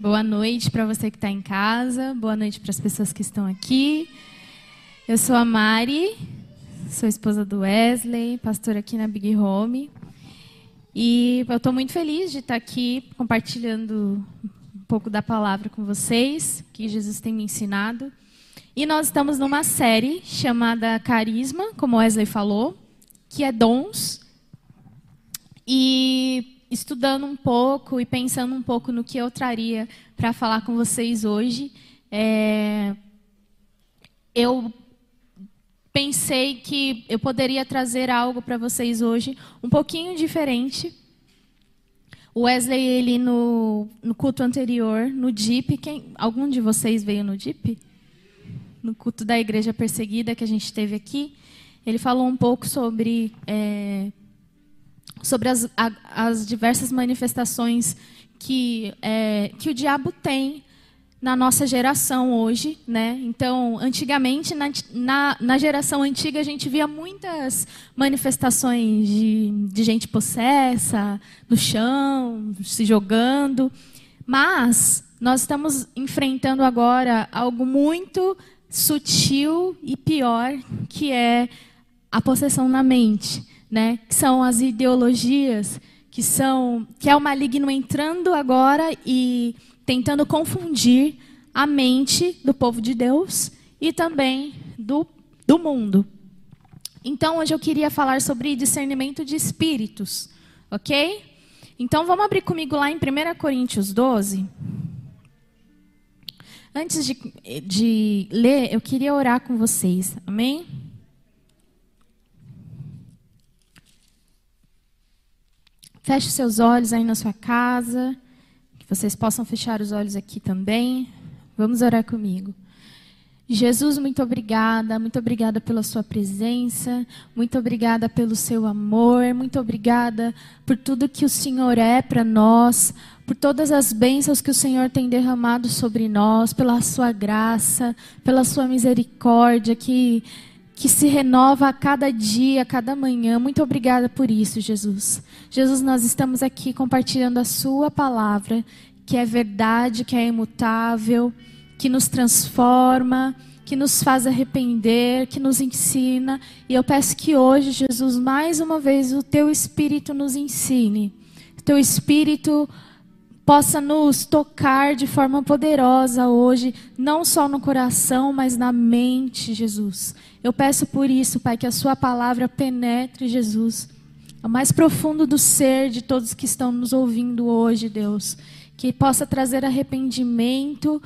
Boa noite para você que está em casa, boa noite para as pessoas que estão aqui. Eu sou a Mari, sou esposa do Wesley, pastora aqui na Big Home. E eu estou muito feliz de estar aqui compartilhando um pouco da palavra com vocês, que Jesus tem me ensinado. E nós estamos numa série chamada Carisma, como Wesley falou, que é dons. E estudando um pouco e pensando um pouco no que eu traria para falar com vocês hoje, é, eu pensei que eu poderia trazer algo para vocês hoje um pouquinho diferente. O Wesley, ele no, no culto anterior, no DIP, quem, algum de vocês veio no DIP? No culto da igreja perseguida que a gente teve aqui, ele falou um pouco sobre é, sobre as, a, as diversas manifestações que, é, que o diabo tem na nossa geração hoje, né? Então, antigamente, na, na, na, geração antiga, a gente via muitas manifestações de, de gente possessa, no chão, se jogando. Mas nós estamos enfrentando agora algo muito sutil e pior, que é a possessão na mente né? Que são as ideologias que são que é o maligno entrando agora e tentando confundir a mente do povo de Deus e também do, do mundo. Então, hoje eu queria falar sobre discernimento de espíritos, ok? Então, vamos abrir comigo lá em 1 Coríntios 12. Antes de, de ler, eu queria orar com vocês, amém? Feche seus olhos aí na sua casa, que vocês possam fechar os olhos aqui também. Vamos orar comigo. Jesus, muito obrigada, muito obrigada pela sua presença, muito obrigada pelo seu amor, muito obrigada por tudo que o Senhor é para nós, por todas as bênçãos que o Senhor tem derramado sobre nós, pela sua graça, pela sua misericórdia que que se renova a cada dia, a cada manhã. Muito obrigada por isso, Jesus. Jesus, nós estamos aqui compartilhando a Sua palavra, que é verdade, que é imutável, que nos transforma, que nos faz arrepender, que nos ensina. E eu peço que hoje, Jesus, mais uma vez, o Teu Espírito nos ensine. O Teu Espírito possa nos tocar de forma poderosa hoje, não só no coração, mas na mente, Jesus. Eu peço por isso, Pai, que a Sua palavra penetre, Jesus, ao mais profundo do ser de todos que estão nos ouvindo hoje, Deus. Que possa trazer arrependimento,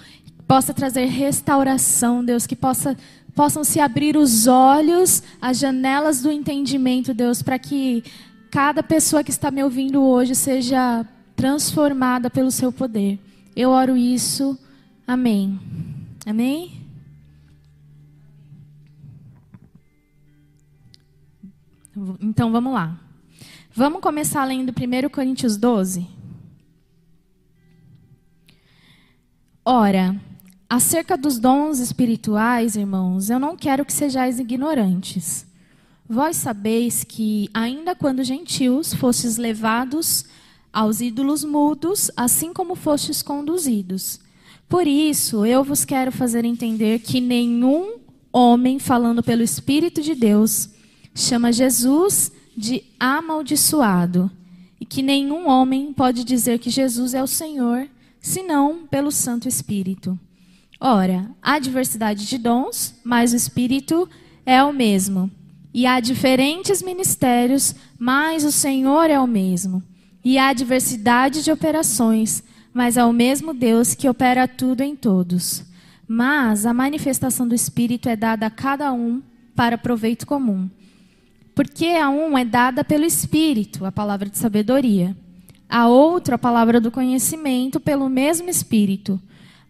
possa trazer restauração, Deus, que possa possam se abrir os olhos, as janelas do entendimento, Deus, para que cada pessoa que está me ouvindo hoje seja transformada pelo seu poder. Eu oro isso. Amém. Amém? Então vamos lá. Vamos começar lendo 1 Coríntios 12. Ora, acerca dos dons espirituais, irmãos, eu não quero que sejais ignorantes. Vós sabeis que, ainda quando gentios, fostes levados aos ídolos mudos, assim como fostes conduzidos. Por isso, eu vos quero fazer entender que nenhum homem, falando pelo Espírito de Deus, chama Jesus de amaldiçoado, e que nenhum homem pode dizer que Jesus é o Senhor, senão pelo Santo Espírito. Ora, há diversidade de dons, mas o Espírito é o mesmo. E há diferentes ministérios, mas o Senhor é o mesmo. E há diversidade de operações, mas é o mesmo Deus que opera tudo em todos. Mas a manifestação do Espírito é dada a cada um para proveito comum. Porque a um é dada pelo Espírito, a palavra de sabedoria. A outro, a palavra do conhecimento, pelo mesmo Espírito.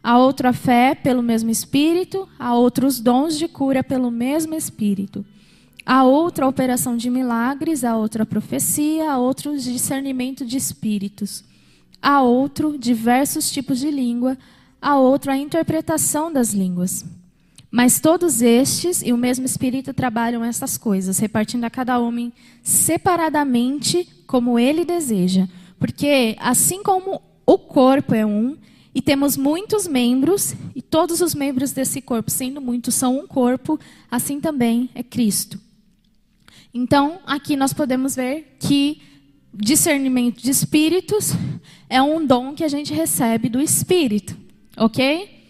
A outro, a fé, pelo mesmo Espírito. A outro, os dons de cura, pelo mesmo Espírito a outra operação de milagres, a outra profecia, a outro discernimento de espíritos, a outro diversos tipos de língua, a outro a interpretação das línguas. Mas todos estes e o mesmo Espírito trabalham essas coisas, repartindo a cada homem separadamente como ele deseja. Porque assim como o corpo é um e temos muitos membros, e todos os membros desse corpo, sendo muitos, são um corpo, assim também é Cristo. Então, aqui nós podemos ver que discernimento de espíritos é um dom que a gente recebe do Espírito, ok?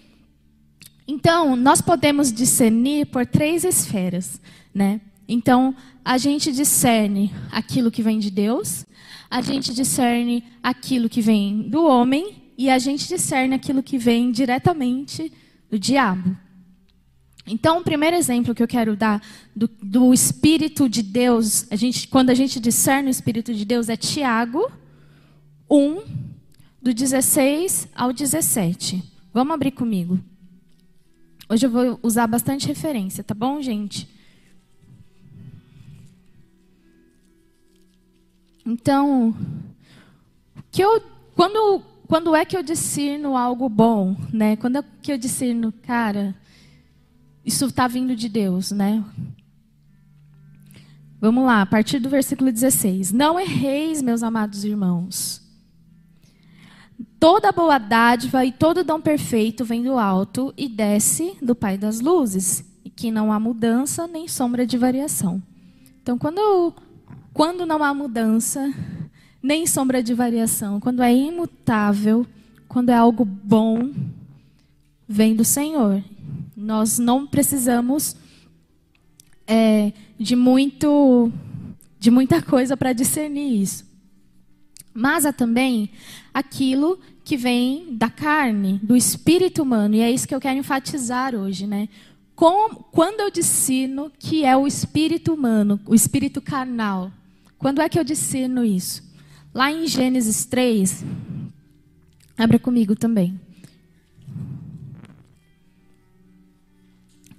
Então, nós podemos discernir por três esferas, né? Então, a gente discerne aquilo que vem de Deus, a gente discerne aquilo que vem do homem e a gente discerne aquilo que vem diretamente do diabo. Então, o primeiro exemplo que eu quero dar do, do Espírito de Deus, a gente, quando a gente discerne o Espírito de Deus, é Tiago 1, do 16 ao 17. Vamos abrir comigo. Hoje eu vou usar bastante referência, tá bom, gente? Então, que eu, quando, quando é que eu discerno algo bom, né? Quando é que eu discerno, cara, isso está vindo de Deus, né? Vamos lá, a partir do versículo 16. Não erreis, meus amados irmãos. Toda boa dádiva e todo dom perfeito vem do alto e desce do Pai das luzes, e que não há mudança nem sombra de variação. Então, quando, quando não há mudança, nem sombra de variação, quando é imutável, quando é algo bom, vem do Senhor. Nós não precisamos é, de muito de muita coisa para discernir isso. Mas há também aquilo que vem da carne, do espírito humano, e é isso que eu quero enfatizar hoje, né? Quando eu discerno que é o espírito humano, o espírito carnal, quando é que eu discerno isso? Lá em Gênesis 3, abra comigo também.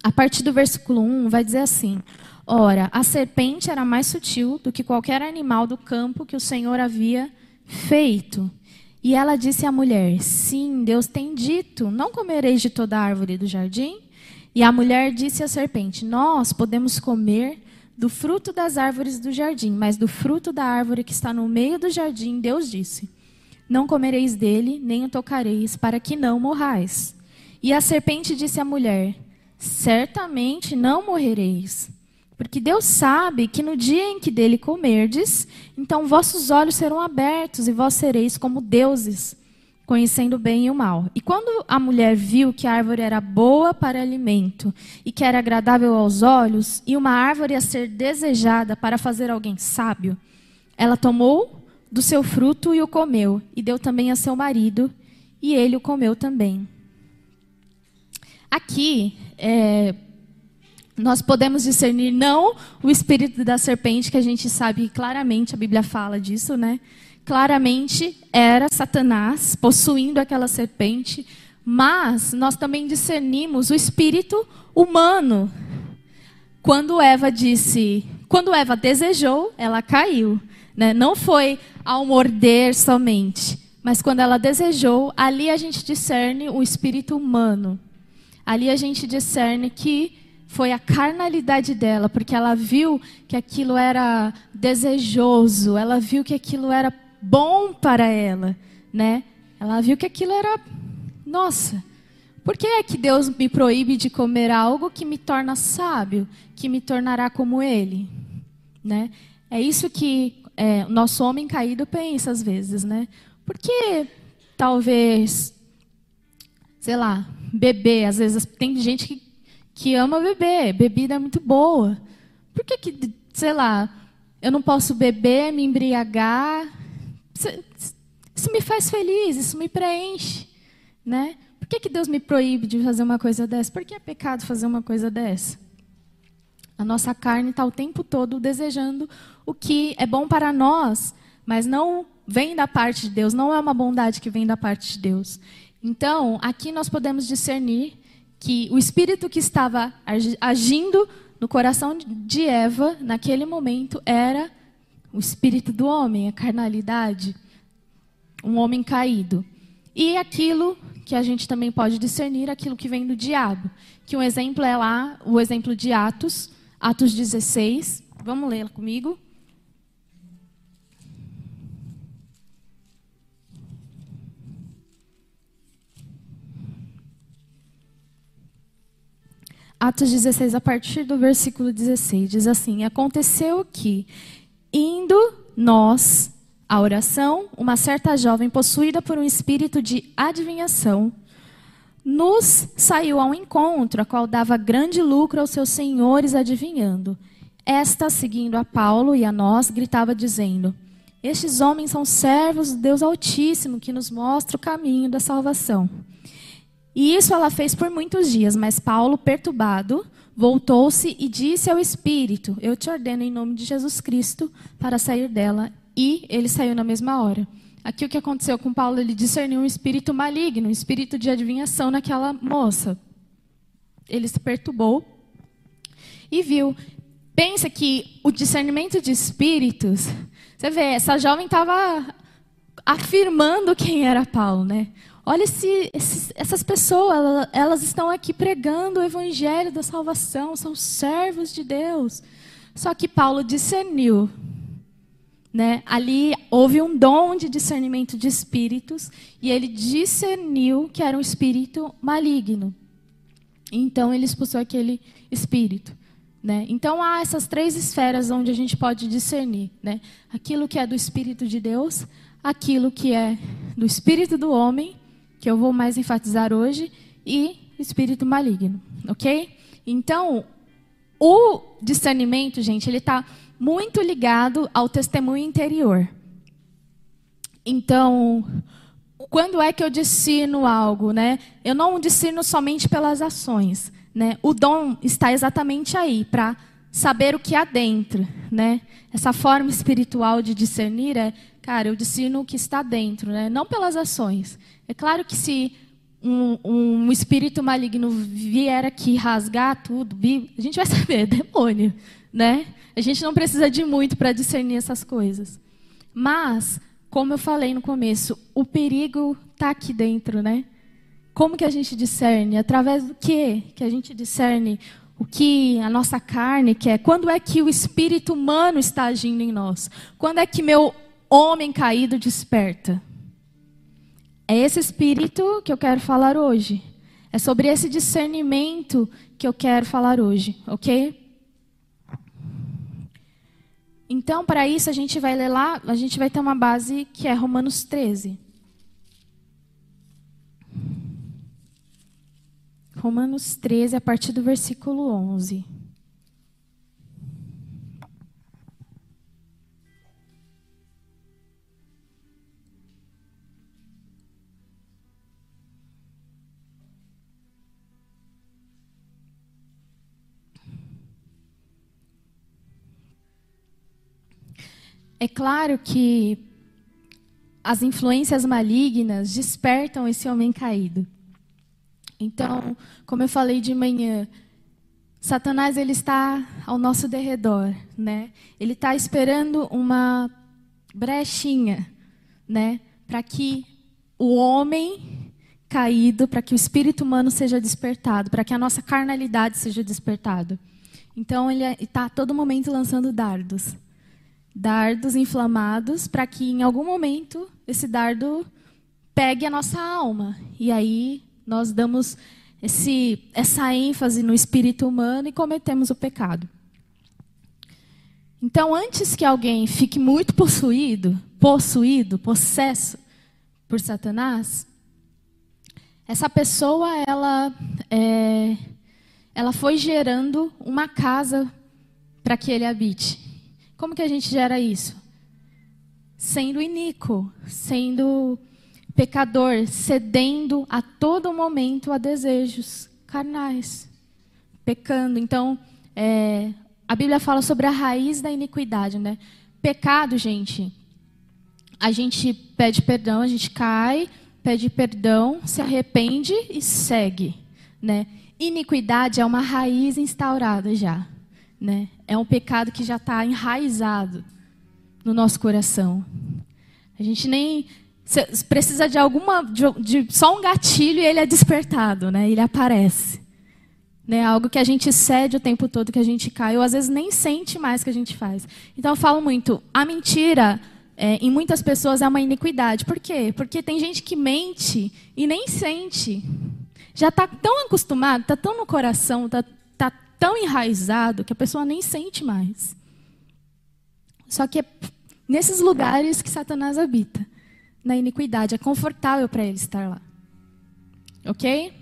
A partir do versículo 1 vai dizer assim: Ora, a serpente era mais sutil do que qualquer animal do campo que o Senhor havia feito. E ela disse à mulher: Sim, Deus tem dito: Não comereis de toda árvore do jardim? E a mulher disse à serpente: Nós podemos comer do fruto das árvores do jardim, mas do fruto da árvore que está no meio do jardim, Deus disse: Não comereis dele, nem o tocareis, para que não morrais. E a serpente disse à mulher: certamente não morrereis. Porque Deus sabe que no dia em que dele comerdes, então vossos olhos serão abertos e vós sereis como deuses, conhecendo o bem e o mal. E quando a mulher viu que a árvore era boa para alimento e que era agradável aos olhos, e uma árvore a ser desejada para fazer alguém sábio, ela tomou do seu fruto e o comeu, e deu também a seu marido, e ele o comeu também. Aqui, é, nós podemos discernir não o espírito da serpente, que a gente sabe claramente, a Bíblia fala disso, né? Claramente era Satanás possuindo aquela serpente, mas nós também discernimos o espírito humano. Quando Eva disse, quando Eva desejou, ela caiu, né? Não foi ao morder somente, mas quando ela desejou, ali a gente discerne o espírito humano. Ali a gente discerne que foi a carnalidade dela, porque ela viu que aquilo era desejoso, ela viu que aquilo era bom para ela, né? Ela viu que aquilo era, nossa, por que é que Deus me proíbe de comer algo que me torna sábio, que me tornará como Ele, né? É isso que é, o nosso homem caído pensa às vezes, né? Porque talvez, sei lá, beber. Às vezes tem gente que, que ama beber, bebida é muito boa. Por que, que, sei lá, eu não posso beber, me embriagar? Isso me faz feliz, isso me preenche. Né? Por que, que Deus me proíbe de fazer uma coisa dessa? Por que é pecado fazer uma coisa dessa? A nossa carne está o tempo todo desejando o que é bom para nós, mas não vem da parte de Deus, não é uma bondade que vem da parte de Deus. Então, aqui nós podemos discernir que o espírito que estava agindo no coração de Eva, naquele momento, era o espírito do homem, a carnalidade, um homem caído. E aquilo que a gente também pode discernir, aquilo que vem do diabo. Que um exemplo é lá, o exemplo de Atos, Atos 16. Vamos ler comigo. Atos 16, a partir do versículo 16, diz assim: Aconteceu que, indo nós à oração, uma certa jovem possuída por um espírito de adivinhação, nos saiu ao encontro, a qual dava grande lucro aos seus senhores adivinhando. Esta, seguindo a Paulo e a nós, gritava dizendo: Estes homens são servos do Deus Altíssimo, que nos mostra o caminho da salvação. E isso ela fez por muitos dias, mas Paulo, perturbado, voltou-se e disse ao Espírito: Eu te ordeno em nome de Jesus Cristo para sair dela. E ele saiu na mesma hora. Aqui o que aconteceu com Paulo, ele discerniu um espírito maligno, um espírito de adivinhação naquela moça. Ele se perturbou e viu. Pensa que o discernimento de espíritos, você vê, essa jovem estava afirmando quem era Paulo, né? Olha esses, essas pessoas, elas estão aqui pregando o evangelho da salvação, são servos de Deus. Só que Paulo discerniu. Né? Ali houve um dom de discernimento de espíritos e ele discerniu que era um espírito maligno. Então ele expulsou aquele espírito. Né? Então há essas três esferas onde a gente pode discernir. Né? Aquilo que é do Espírito de Deus, aquilo que é do Espírito do homem que eu vou mais enfatizar hoje, e espírito maligno, ok? Então, o discernimento, gente, ele está muito ligado ao testemunho interior. Então, quando é que eu discerno algo, né? Eu não discerno somente pelas ações, né? O dom está exatamente aí para saber o que há dentro, né? Essa forma espiritual de discernir é, cara, eu discerno o que está dentro, né? Não pelas ações. É claro que se um, um espírito maligno vier aqui rasgar tudo, a gente vai saber, é demônio, né? A gente não precisa de muito para discernir essas coisas. Mas, como eu falei no começo, o perigo está aqui dentro, né? Como que a gente discerne? Através do que que a gente discerne o que a nossa carne quer? Quando é que o espírito humano está agindo em nós? Quando é que meu homem caído desperta? É esse espírito que eu quero falar hoje. É sobre esse discernimento que eu quero falar hoje, ok? Então, para isso, a gente vai ler lá, a gente vai ter uma base que é Romanos 13. Romanos 13, a partir do versículo 11. É claro que as influências malignas despertam esse homem caído. Então, como eu falei de manhã, Satanás ele está ao nosso derredor, né? Ele está esperando uma brechinha, né, para que o homem caído, para que o espírito humano seja despertado, para que a nossa carnalidade seja despertada. Então ele está a todo momento lançando dardos dardos inflamados para que em algum momento esse dardo pegue a nossa alma. E aí nós damos esse, essa ênfase no espírito humano e cometemos o pecado. Então, antes que alguém fique muito possuído, possuído, possesso por Satanás, essa pessoa ela é, ela foi gerando uma casa para que ele habite. Como que a gente gera isso? Sendo iníquo, sendo pecador, cedendo a todo momento a desejos carnais, pecando. Então, é, a Bíblia fala sobre a raiz da iniquidade, né? Pecado, gente, a gente pede perdão, a gente cai, pede perdão, se arrepende e segue, né? Iniquidade é uma raiz instaurada já. Né? É um pecado que já está enraizado no nosso coração. A gente nem precisa de alguma, de, de, só um gatilho e ele é despertado, né? Ele aparece, né? Algo que a gente cede o tempo todo, que a gente cai, ou às vezes nem sente mais que a gente faz. Então eu falo muito, a mentira é, em muitas pessoas é uma iniquidade. Por quê? Porque tem gente que mente e nem sente. Já está tão acostumado, está tão no coração, está tão enraizado que a pessoa nem sente mais. Só que é nesses lugares que Satanás habita, na iniquidade, é confortável para ele estar lá. Ok?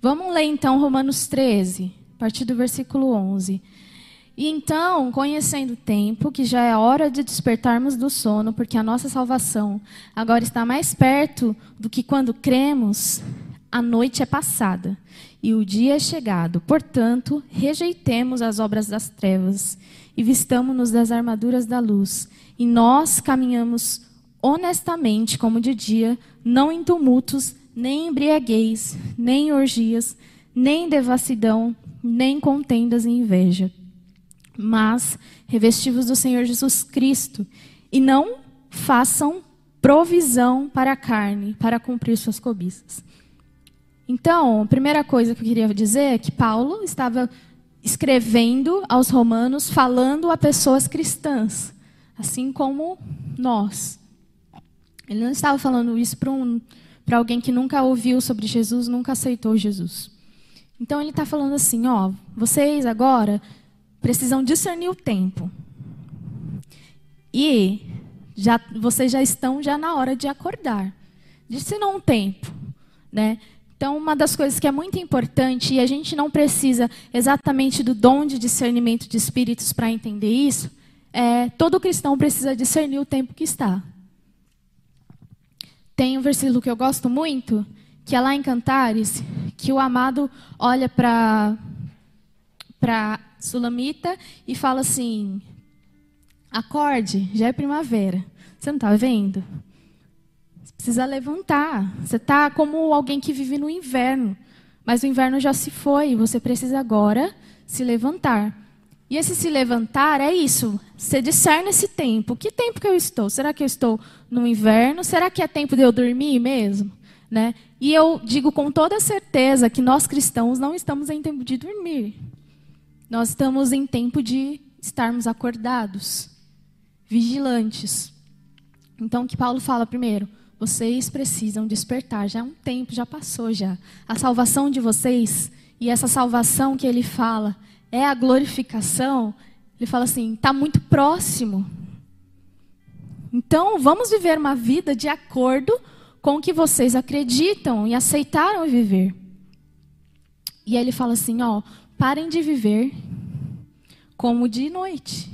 Vamos ler então Romanos 13, a partir do versículo 11. E então, conhecendo o tempo, que já é hora de despertarmos do sono, porque a nossa salvação agora está mais perto do que quando cremos, a noite é passada e o dia é chegado. Portanto, rejeitemos as obras das trevas e vistamos-nos das armaduras da luz. E nós caminhamos honestamente como de dia, não em tumultos, nem em embriaguez, nem em orgias, nem em devassidão, nem contendas e inveja mas revestivos do Senhor Jesus Cristo, e não façam provisão para a carne, para cumprir suas cobiças. Então, a primeira coisa que eu queria dizer é que Paulo estava escrevendo aos romanos, falando a pessoas cristãs, assim como nós. Ele não estava falando isso para um, alguém que nunca ouviu sobre Jesus, nunca aceitou Jesus. Então ele está falando assim, ó, vocês agora precisam discernir o tempo. E já, vocês já estão já na hora de acordar. Discernar um tempo, né? Então, uma das coisas que é muito importante, e a gente não precisa exatamente do dom de discernimento de espíritos para entender isso, é todo cristão precisa discernir o tempo que está. Tem um versículo que eu gosto muito, que é lá em Cantares, que o amado olha para para Sulamita e fala assim: acorde, já é primavera. Você não está vendo? Precisa levantar. Você está como alguém que vive no inverno. Mas o inverno já se foi. Você precisa agora se levantar. E esse se levantar é isso. Você discerne esse tempo. Que tempo que eu estou? Será que eu estou no inverno? Será que é tempo de eu dormir mesmo? Né? E eu digo com toda certeza que nós cristãos não estamos em tempo de dormir. Nós estamos em tempo de estarmos acordados, vigilantes. Então, o que Paulo fala primeiro? Vocês precisam despertar. Já é um tempo, já passou já. A salvação de vocês, e essa salvação que ele fala, é a glorificação. Ele fala assim: está muito próximo. Então, vamos viver uma vida de acordo com o que vocês acreditam e aceitaram viver. E aí ele fala assim: ó, Parem de viver como de noite.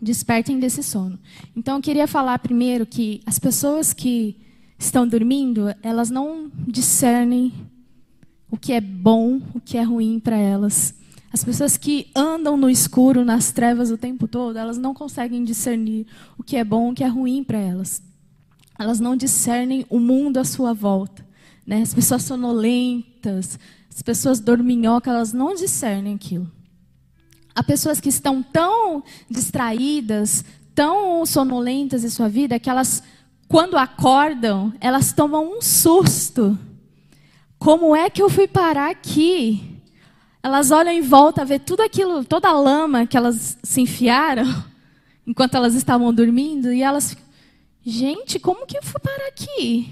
Despertem desse sono. Então, eu queria falar primeiro que as pessoas que estão dormindo, elas não discernem o que é bom, o que é ruim para elas. As pessoas que andam no escuro, nas trevas o tempo todo, elas não conseguem discernir o que é bom, o que é ruim para elas. Elas não discernem o mundo à sua volta. Né? As pessoas sonolentas, as pessoas dorminhocas, elas não discernem aquilo. Há pessoas que estão tão distraídas, tão sonolentas em sua vida, que elas, quando acordam, elas tomam um susto. Como é que eu fui parar aqui? Elas olham em volta, vê tudo aquilo, toda a lama que elas se enfiaram enquanto elas estavam dormindo, e elas gente, como que eu fui parar aqui?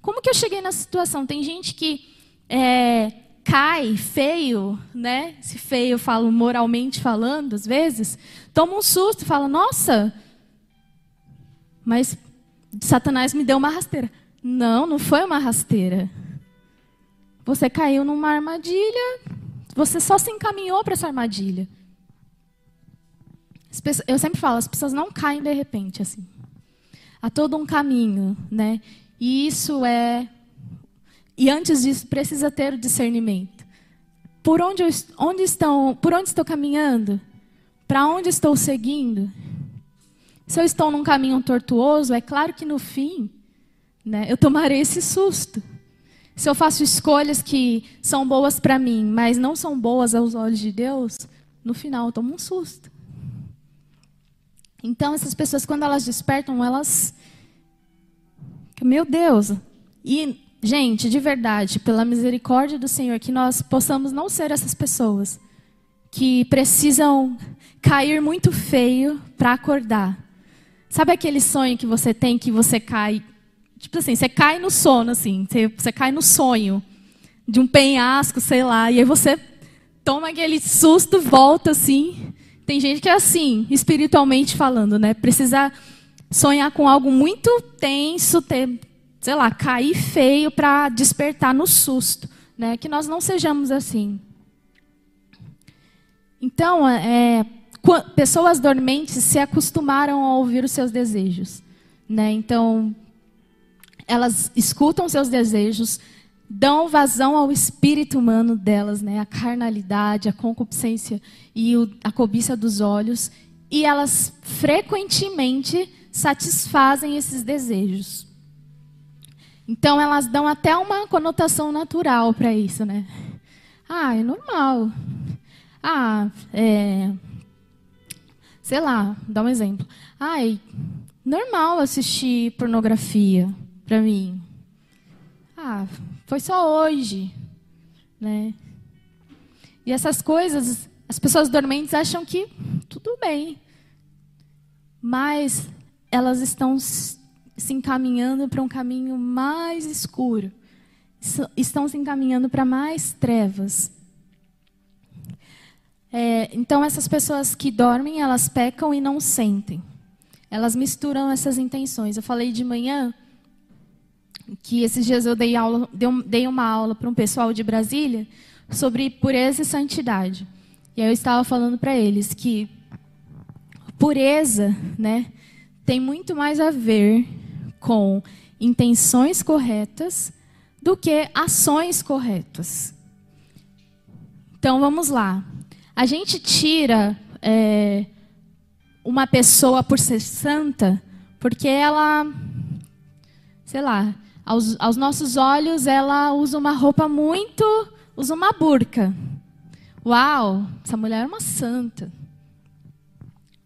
Como que eu cheguei nessa situação? Tem gente que é, cai feio, né? Se feio eu falo moralmente falando, às vezes, toma um susto e fala: Nossa, mas Satanás me deu uma rasteira. Não, não foi uma rasteira. Você caiu numa armadilha, você só se encaminhou para essa armadilha. Eu sempre falo, as pessoas não caem de repente assim. Há todo um caminho, né? E isso é e antes disso, precisa ter o discernimento. Por onde, eu, onde estão, por onde estou caminhando? Para onde estou seguindo? Se eu estou num caminho tortuoso, é claro que no fim, né, eu tomarei esse susto. Se eu faço escolhas que são boas para mim, mas não são boas aos olhos de Deus, no final eu tomo um susto. Então, essas pessoas, quando elas despertam, elas. Meu Deus! E Gente, de verdade, pela misericórdia do Senhor, que nós possamos não ser essas pessoas que precisam cair muito feio para acordar. Sabe aquele sonho que você tem que você cai, tipo assim, você cai no sono assim, você, você cai no sonho de um penhasco, sei lá, e aí você toma aquele susto, volta assim. Tem gente que é assim, espiritualmente falando, né? Precisa sonhar com algo muito tenso, ter, sei lá, cair feio para despertar no susto, né? Que nós não sejamos assim. Então, é, pessoas dormentes se acostumaram a ouvir os seus desejos, né? Então, elas escutam seus desejos, dão vazão ao espírito humano delas, né? A carnalidade, a concupiscência e o, a cobiça dos olhos, e elas frequentemente satisfazem esses desejos. Então elas dão até uma conotação natural para isso, né? Ah, é normal. Ah, é, sei lá, dá um exemplo. Ai, normal assistir pornografia para mim. Ah, foi só hoje, né? E essas coisas, as pessoas dormentes acham que tudo bem. Mas elas estão se encaminhando para um caminho mais escuro. Estão se encaminhando para mais trevas. É, então, essas pessoas que dormem, elas pecam e não sentem. Elas misturam essas intenções. Eu falei de manhã que esses dias eu dei, aula, dei uma aula para um pessoal de Brasília sobre pureza e santidade. E aí eu estava falando para eles que pureza, né, tem muito mais a ver com intenções corretas do que ações corretas. Então vamos lá. A gente tira é, uma pessoa por ser santa porque ela, sei lá, aos, aos nossos olhos, ela usa uma roupa muito. usa uma burca. Uau, essa mulher é uma santa.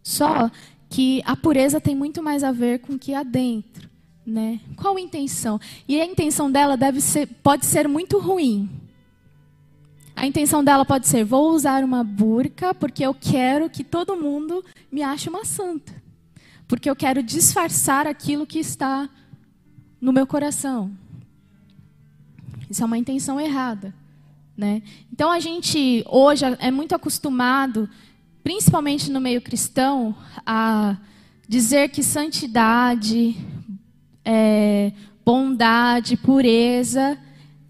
Só que a pureza tem muito mais a ver com o que há dentro. Né? Qual a intenção? E a intenção dela deve ser, pode ser muito ruim. A intenção dela pode ser: vou usar uma burca porque eu quero que todo mundo me ache uma santa. Porque eu quero disfarçar aquilo que está no meu coração. Isso é uma intenção errada. Né? Então a gente hoje é muito acostumado, principalmente no meio cristão, a dizer que santidade, é, bondade, pureza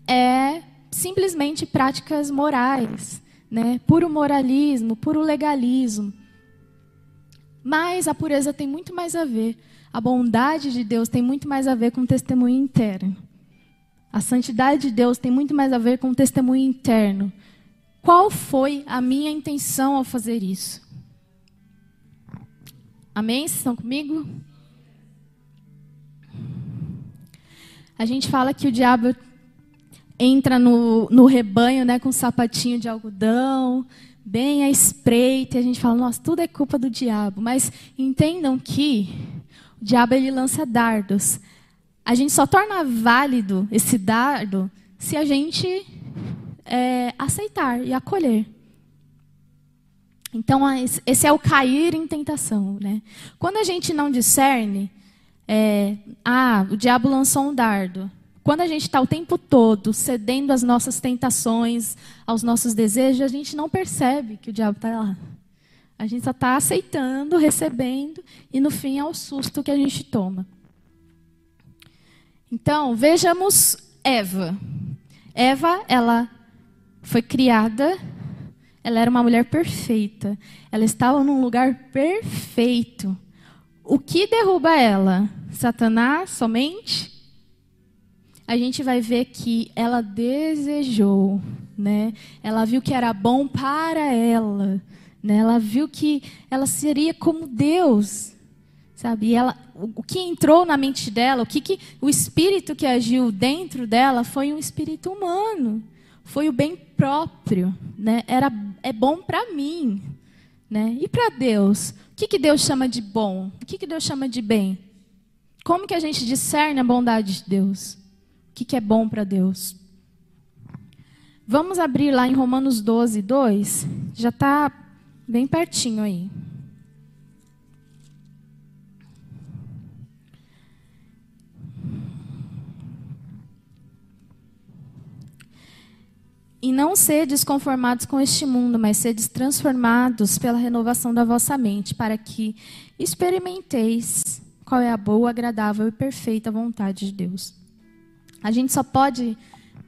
é simplesmente práticas morais, né? puro moralismo, puro legalismo. Mas a pureza tem muito mais a ver a bondade de Deus tem muito mais a ver com o testemunho interno. A santidade de Deus tem muito mais a ver com o testemunho interno. Qual foi a minha intenção ao fazer isso? Amém? Vocês estão comigo? A gente fala que o diabo entra no, no rebanho né, com um sapatinho de algodão, bem à espreita, e a gente fala, nossa, tudo é culpa do diabo. Mas entendam que o diabo ele lança dardos. A gente só torna válido esse dardo se a gente é, aceitar e acolher. Então, esse é o cair em tentação. Né? Quando a gente não discerne, é, ah, o diabo lançou um dardo. Quando a gente está o tempo todo cedendo às nossas tentações, aos nossos desejos, a gente não percebe que o diabo está lá. A gente só está aceitando, recebendo, e no fim é o susto que a gente toma. Então, vejamos Eva. Eva, ela foi criada, ela era uma mulher perfeita. Ela estava num lugar perfeito. O que derruba ela? Satanás somente? A gente vai ver que ela desejou, né? Ela viu que era bom para ela. Né? Ela viu que ela seria como Deus, sabe? E ela, o que entrou na mente dela, o que, que o espírito que agiu dentro dela foi um espírito humano, foi o bem próprio, né? Era é bom para mim, né? E para Deus, o que, que Deus chama de bom? O que, que Deus chama de bem? Como que a gente discerne a bondade de Deus? O que, que é bom para Deus? Vamos abrir lá em Romanos 12, 2. Já está Bem pertinho aí. E não sedes conformados com este mundo, mas sedes transformados pela renovação da vossa mente, para que experimenteis qual é a boa, agradável e perfeita vontade de Deus. A gente só pode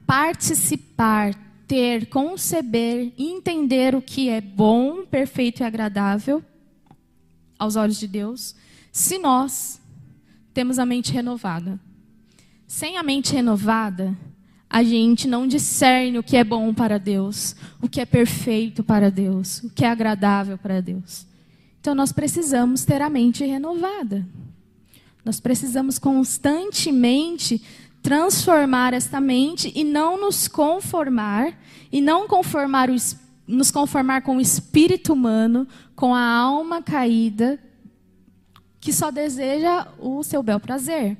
participar, ter, conceber, entender o que é bom, perfeito e agradável aos olhos de Deus, se nós temos a mente renovada. Sem a mente renovada, a gente não discerne o que é bom para Deus, o que é perfeito para Deus, o que é agradável para Deus. Então nós precisamos ter a mente renovada. Nós precisamos constantemente transformar esta mente e não nos conformar e não conformar o, nos conformar com o espírito humano, com a alma caída que só deseja o seu bel prazer.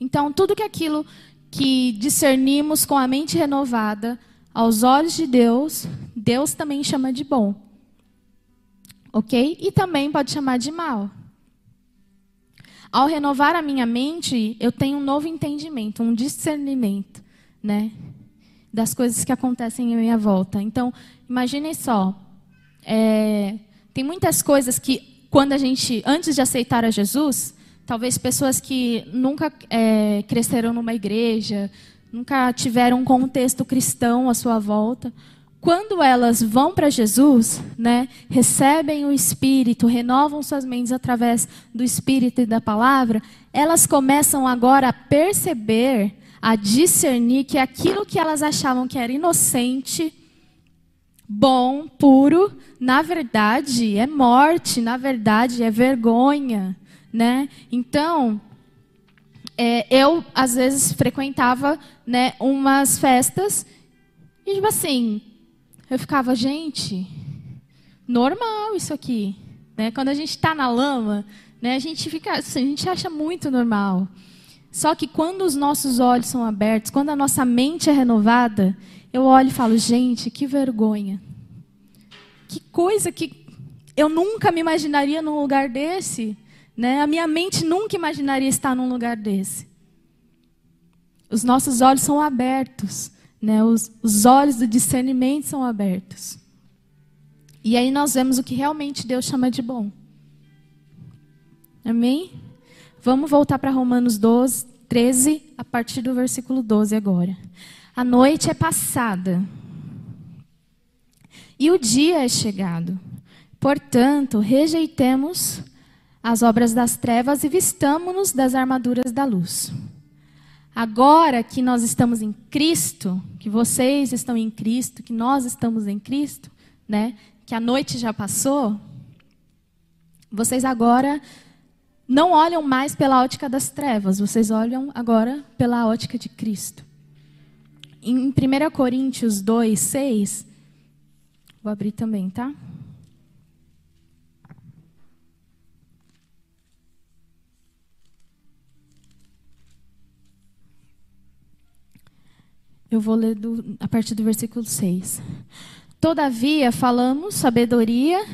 Então, tudo que aquilo que discernimos com a mente renovada, aos olhos de Deus, Deus também chama de bom. Ok? E também pode chamar de mal. Ao renovar a minha mente, eu tenho um novo entendimento, um discernimento, né? Das coisas que acontecem em minha volta. Então, imaginem só. É, tem muitas coisas que, quando a gente, antes de aceitar a Jesus, Talvez pessoas que nunca é, cresceram numa igreja, nunca tiveram um contexto cristão à sua volta. Quando elas vão para Jesus, né, recebem o Espírito, renovam suas mentes através do Espírito e da palavra, elas começam agora a perceber, a discernir que aquilo que elas achavam que era inocente, bom, puro, na verdade é morte, na verdade é vergonha, né? Então, é, eu às vezes frequentava, né, umas festas e tipo assim, eu ficava, gente, normal isso aqui, né? Quando a gente está na lama, né, a gente fica, assim, a gente acha muito normal. Só que quando os nossos olhos são abertos, quando a nossa mente é renovada, eu olho e falo, gente, que vergonha. Que coisa que eu nunca me imaginaria num lugar desse. Né? A minha mente nunca imaginaria estar num lugar desse. Os nossos olhos são abertos. Né? Os, os olhos do discernimento são abertos. E aí nós vemos o que realmente Deus chama de bom. Amém? Vamos voltar para Romanos 12, 13, a partir do versículo 12 agora. A noite é passada e o dia é chegado. Portanto, rejeitemos as obras das trevas e vistamo-nos das armaduras da luz. Agora que nós estamos em Cristo, que vocês estão em Cristo, que nós estamos em Cristo, né? Que a noite já passou, vocês agora não olham mais pela ótica das trevas, vocês olham agora pela ótica de Cristo. Em 1 Coríntios 2, 6, vou abrir também, tá? Eu vou ler do, a partir do versículo 6. Todavia, falamos sabedoria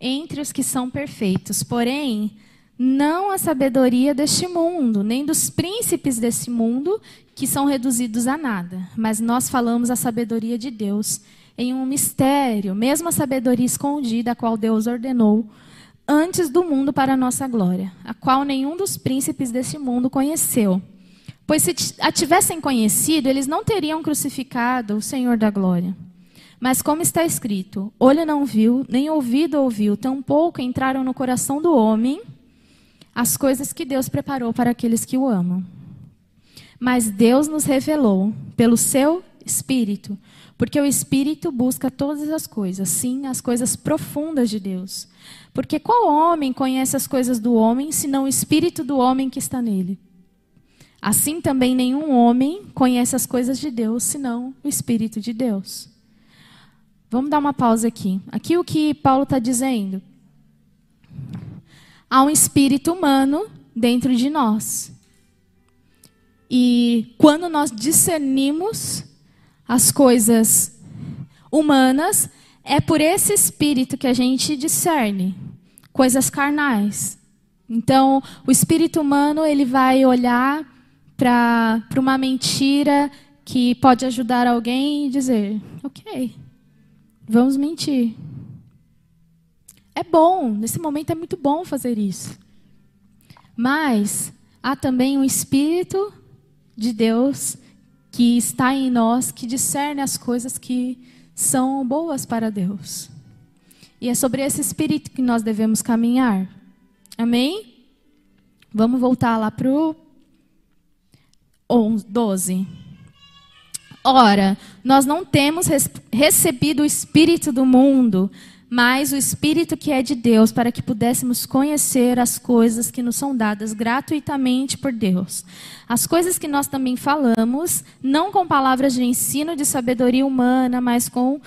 entre os que são perfeitos, porém, não a sabedoria deste mundo, nem dos príncipes deste mundo, que são reduzidos a nada, mas nós falamos a sabedoria de Deus em um mistério, mesmo a sabedoria escondida, a qual Deus ordenou antes do mundo para a nossa glória, a qual nenhum dos príncipes deste mundo conheceu. Pois se a tivessem conhecido, eles não teriam crucificado o Senhor da glória. Mas como está escrito, olho não viu, nem ouvido ouviu, tampouco entraram no coração do homem as coisas que Deus preparou para aqueles que o amam. Mas Deus nos revelou pelo seu Espírito, porque o Espírito busca todas as coisas, sim, as coisas profundas de Deus. Porque qual homem conhece as coisas do homem, senão o Espírito do homem que está nele? Assim também nenhum homem conhece as coisas de Deus, senão o Espírito de Deus. Vamos dar uma pausa aqui. Aqui o que Paulo está dizendo. Há um espírito humano dentro de nós. E quando nós discernimos as coisas humanas, é por esse espírito que a gente discerne coisas carnais. Então, o espírito humano ele vai olhar para uma mentira que pode ajudar alguém e dizer: ok, vamos mentir. É bom, nesse momento é muito bom fazer isso. Mas há também um Espírito de Deus que está em nós, que discerne as coisas que são boas para Deus. E é sobre esse Espírito que nós devemos caminhar. Amém? Vamos voltar lá para o 12. Ora, nós não temos recebido o Espírito do mundo, mas o Espírito que é de Deus, para que pudéssemos conhecer as coisas que nos são dadas gratuitamente por Deus. As coisas que nós também falamos, não com palavras de ensino de sabedoria humana, mas com,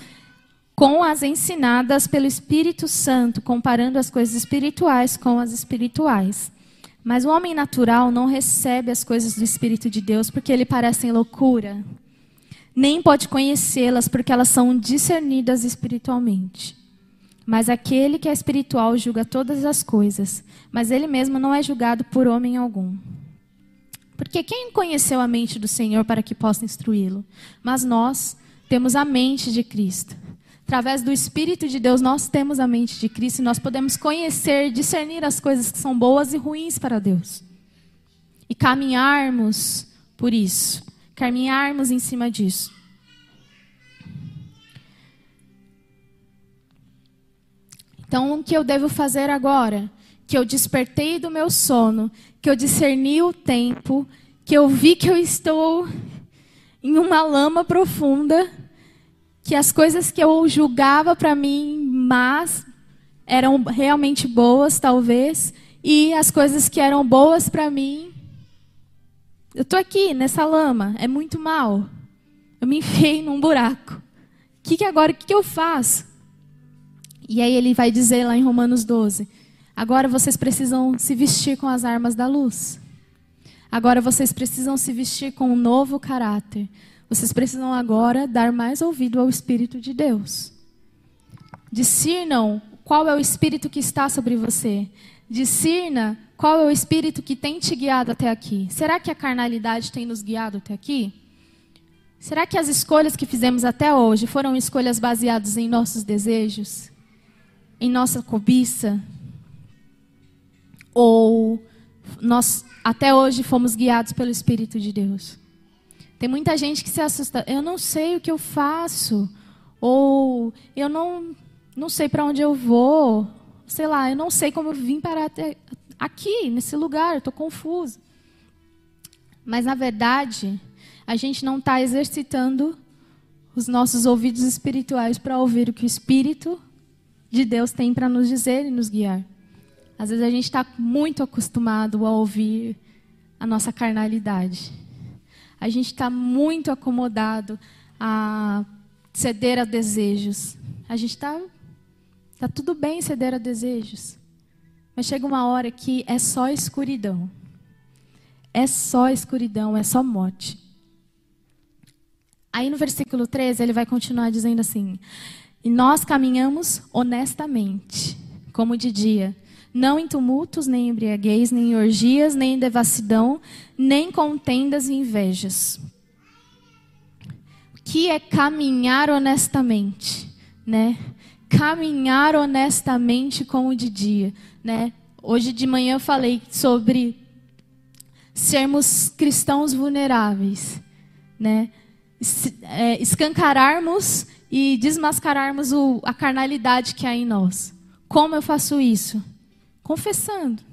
com as ensinadas pelo Espírito Santo, comparando as coisas espirituais com as espirituais. Mas o homem natural não recebe as coisas do Espírito de Deus porque lhe parecem loucura, nem pode conhecê-las porque elas são discernidas espiritualmente. Mas aquele que é espiritual julga todas as coisas, mas ele mesmo não é julgado por homem algum. Porque quem conheceu a mente do Senhor para que possa instruí-lo? Mas nós temos a mente de Cristo. Através do Espírito de Deus, nós temos a mente de Cristo e nós podemos conhecer, discernir as coisas que são boas e ruins para Deus. E caminharmos por isso, caminharmos em cima disso. Então, o que eu devo fazer agora? Que eu despertei do meu sono, que eu discerni o tempo, que eu vi que eu estou em uma lama profunda, que as coisas que eu julgava para mim mas eram realmente boas, talvez, e as coisas que eram boas para mim, eu estou aqui nessa lama, é muito mal. Eu me enfiei num buraco. O que, que agora, o que, que eu faço? E aí ele vai dizer lá em Romanos 12: agora vocês precisam se vestir com as armas da luz. Agora vocês precisam se vestir com um novo caráter. Vocês precisam agora dar mais ouvido ao Espírito de Deus. Discernam qual é o Espírito que está sobre você. Discerna qual é o Espírito que tem te guiado até aqui. Será que a carnalidade tem nos guiado até aqui? Será que as escolhas que fizemos até hoje foram escolhas baseadas em nossos desejos? em nossa cobiça? Ou nós até hoje fomos guiados pelo Espírito de Deus? Tem muita gente que se assusta. Eu não sei o que eu faço. Ou eu não, não sei para onde eu vou. Sei lá, eu não sei como eu vim parar até aqui, nesse lugar. Eu estou confuso. Mas, na verdade, a gente não está exercitando os nossos ouvidos espirituais para ouvir o que o Espírito de Deus tem para nos dizer e nos guiar. Às vezes a gente está muito acostumado a ouvir a nossa carnalidade. A gente está muito acomodado a ceder a desejos. A gente está. Está tudo bem ceder a desejos. Mas chega uma hora que é só escuridão. É só escuridão, é só morte. Aí no versículo 13 ele vai continuar dizendo assim: e nós caminhamos honestamente, como de dia, não em tumultos, nem embriaguez, nem em orgias, nem em devassidão, nem contendas e invejas. O que é caminhar honestamente, né? Caminhar honestamente como de dia, né? Hoje de manhã eu falei sobre sermos cristãos vulneráveis, né? É, escancararmos e desmascararmos a carnalidade que há em nós. Como eu faço isso? Confessando,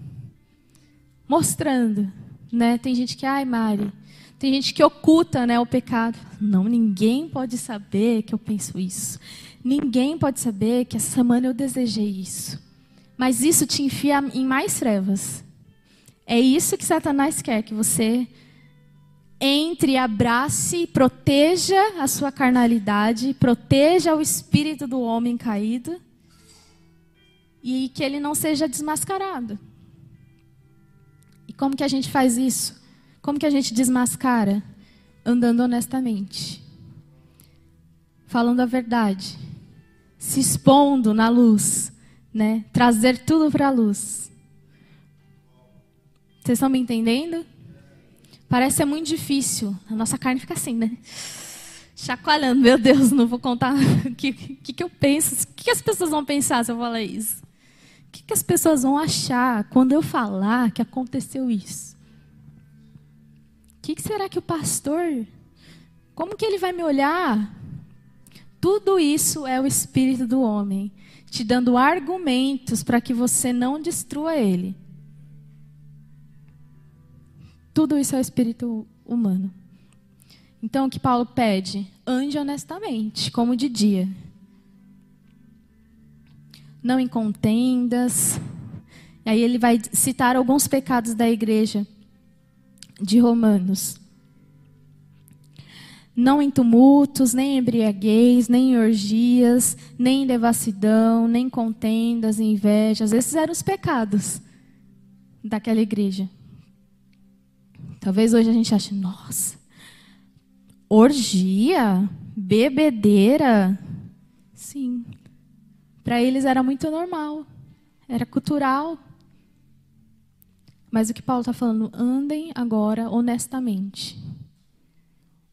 mostrando. Né? Tem gente que, ai, Mari, tem gente que oculta né, o pecado. Não, ninguém pode saber que eu penso isso. Ninguém pode saber que essa semana eu desejei isso. Mas isso te enfia em mais trevas. É isso que Satanás quer, que você entre, abrace, proteja a sua carnalidade, proteja o espírito do homem caído e que ele não seja desmascarado. E como que a gente faz isso? Como que a gente desmascara? Andando honestamente. Falando a verdade. Se expondo na luz, né? Trazer tudo para a luz. Vocês estão me entendendo? Parece ser muito difícil. A nossa carne fica assim, né? Chacoalhando. Meu Deus, não vou contar o que, que, que eu penso. O que, que as pessoas vão pensar se eu falar isso? O que, que as pessoas vão achar quando eu falar que aconteceu isso? O que, que será que o pastor. Como que ele vai me olhar? Tudo isso é o espírito do homem, te dando argumentos para que você não destrua ele. Tudo isso é o espírito humano. Então, o que Paulo pede? Ande honestamente, como de dia. Não em contendas. E aí ele vai citar alguns pecados da igreja de Romanos. Não em tumultos, nem em embriaguez, nem em orgias, nem em devassidão, nem em contendas, invejas. Esses eram os pecados daquela igreja. Talvez hoje a gente ache, nossa, orgia, bebedeira. Sim. Para eles era muito normal, era cultural. Mas o que Paulo está falando, andem agora honestamente.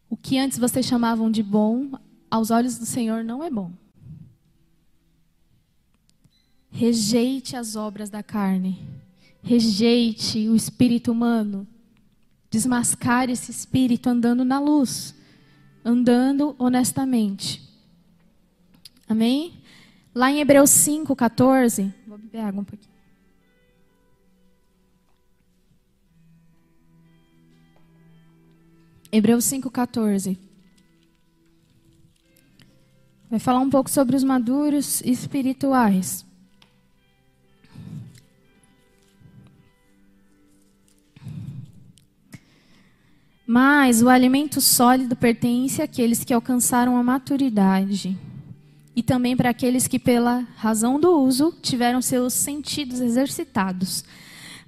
O que antes vocês chamavam de bom, aos olhos do Senhor não é bom. Rejeite as obras da carne. Rejeite o espírito humano desmascar esse espírito andando na luz, andando honestamente. Amém? Lá em Hebreus 5, 14. Vou beber água um pouquinho. Hebreus 5, 14. Vai falar um pouco sobre os maduros espirituais. Mas o alimento sólido pertence àqueles que alcançaram a maturidade e também para aqueles que, pela razão do uso, tiveram seus sentidos exercitados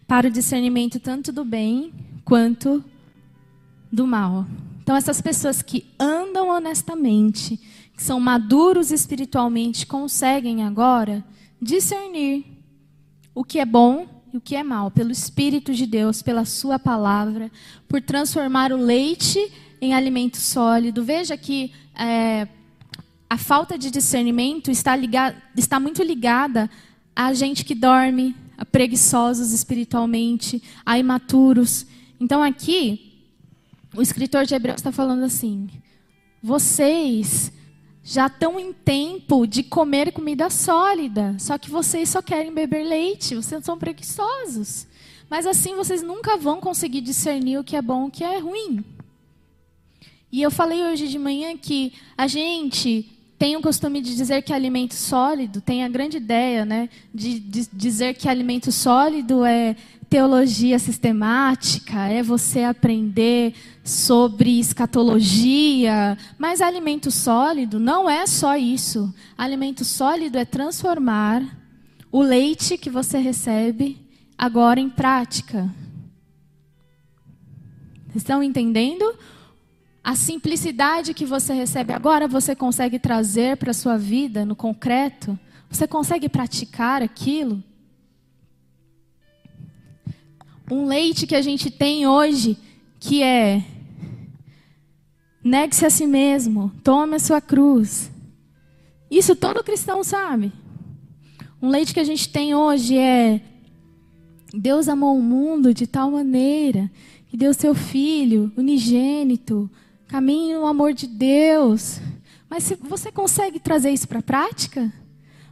para o discernimento tanto do bem quanto do mal. Então, essas pessoas que andam honestamente, que são maduros espiritualmente, conseguem agora discernir o que é bom e o que é mal, pelo Espírito de Deus, pela Sua palavra, por transformar o leite em alimento sólido. Veja que é, a falta de discernimento está, está muito ligada a gente que dorme, a preguiçosos espiritualmente, a imaturos. Então aqui, o escritor de Hebreus está falando assim: vocês já estão em tempo de comer comida sólida, só que vocês só querem beber leite, vocês são preguiçosos. Mas assim vocês nunca vão conseguir discernir o que é bom e o que é ruim. E eu falei hoje de manhã que a gente tem o costume de dizer que alimento sólido, tem a grande ideia né, de, de dizer que alimento sólido é teologia sistemática, é você aprender sobre escatologia, mas alimento sólido não é só isso. Alimento sólido é transformar o leite que você recebe agora em prática. Estão entendendo? A simplicidade que você recebe agora, você consegue trazer para a sua vida no concreto? Você consegue praticar aquilo? um leite que a gente tem hoje, que é negue-se a si mesmo, tome a sua cruz. Isso todo cristão sabe. Um leite que a gente tem hoje é Deus amou o mundo de tal maneira que deu seu filho unigênito, caminho no amor de Deus. Mas se você consegue trazer isso para a prática?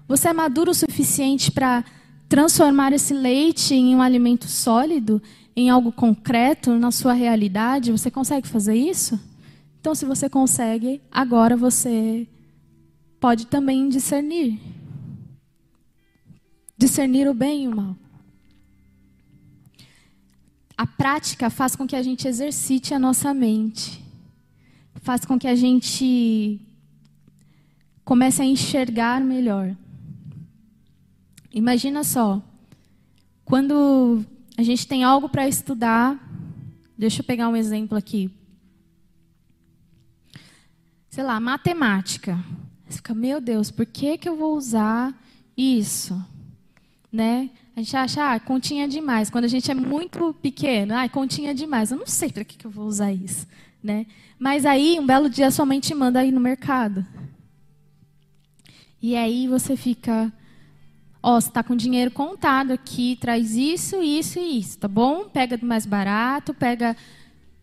Você é maduro o suficiente para transformar esse leite em um alimento sólido, em algo concreto na sua realidade, você consegue fazer isso? Então, se você consegue, agora você pode também discernir. Discernir o bem e o mal. A prática faz com que a gente exercite a nossa mente. Faz com que a gente comece a enxergar melhor. Imagina só, quando a gente tem algo para estudar, deixa eu pegar um exemplo aqui. Sei lá, matemática. Você fica, meu Deus, por que, que eu vou usar isso? né? A gente acha, ah, continha demais. Quando a gente é muito pequeno, ah, continha demais. Eu não sei para que, que eu vou usar isso, né? Mas aí, um belo dia, sua mãe te manda ir no mercado. E aí você fica, ó, oh, você está com dinheiro contado aqui, traz isso, isso e isso, tá bom? Pega do mais barato, pega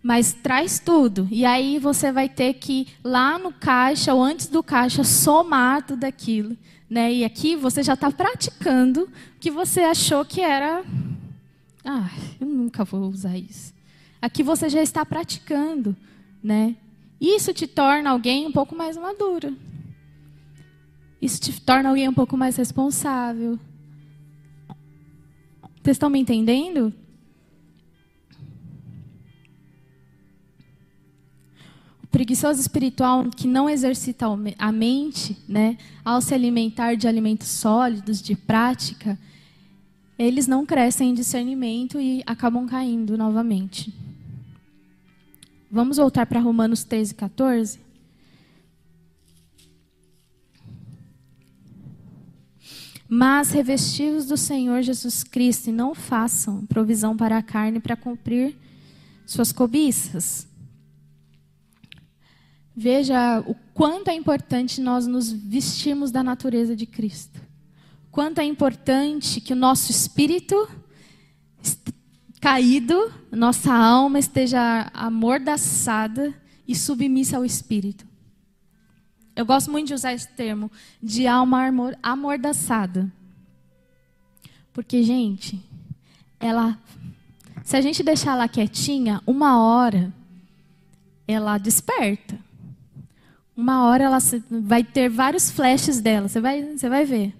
mas traz tudo. E aí você vai ter que lá no caixa ou antes do caixa somar tudo aquilo, né? E aqui você já está praticando o que você achou que era. Ah, eu nunca vou usar isso. Aqui você já está praticando, né? Isso te torna alguém um pouco mais maduro. Isso te torna alguém um pouco mais responsável. Vocês estão me entendendo? preguiçoso espiritual que não exercita a mente, né, ao se alimentar de alimentos sólidos, de prática, eles não crescem em discernimento e acabam caindo novamente. Vamos voltar para Romanos 13, 14? Mas revestidos do Senhor Jesus Cristo e não façam provisão para a carne para cumprir suas cobiças. Veja o quanto é importante nós nos vestirmos da natureza de Cristo. Quanto é importante que o nosso espírito caído, nossa alma esteja amordaçada e submissa ao espírito. Eu gosto muito de usar esse termo de alma amordaçada. Porque, gente, ela se a gente deixar ela quietinha, uma hora ela desperta. Uma hora ela vai ter vários flashes dela, você vai, você vai ver.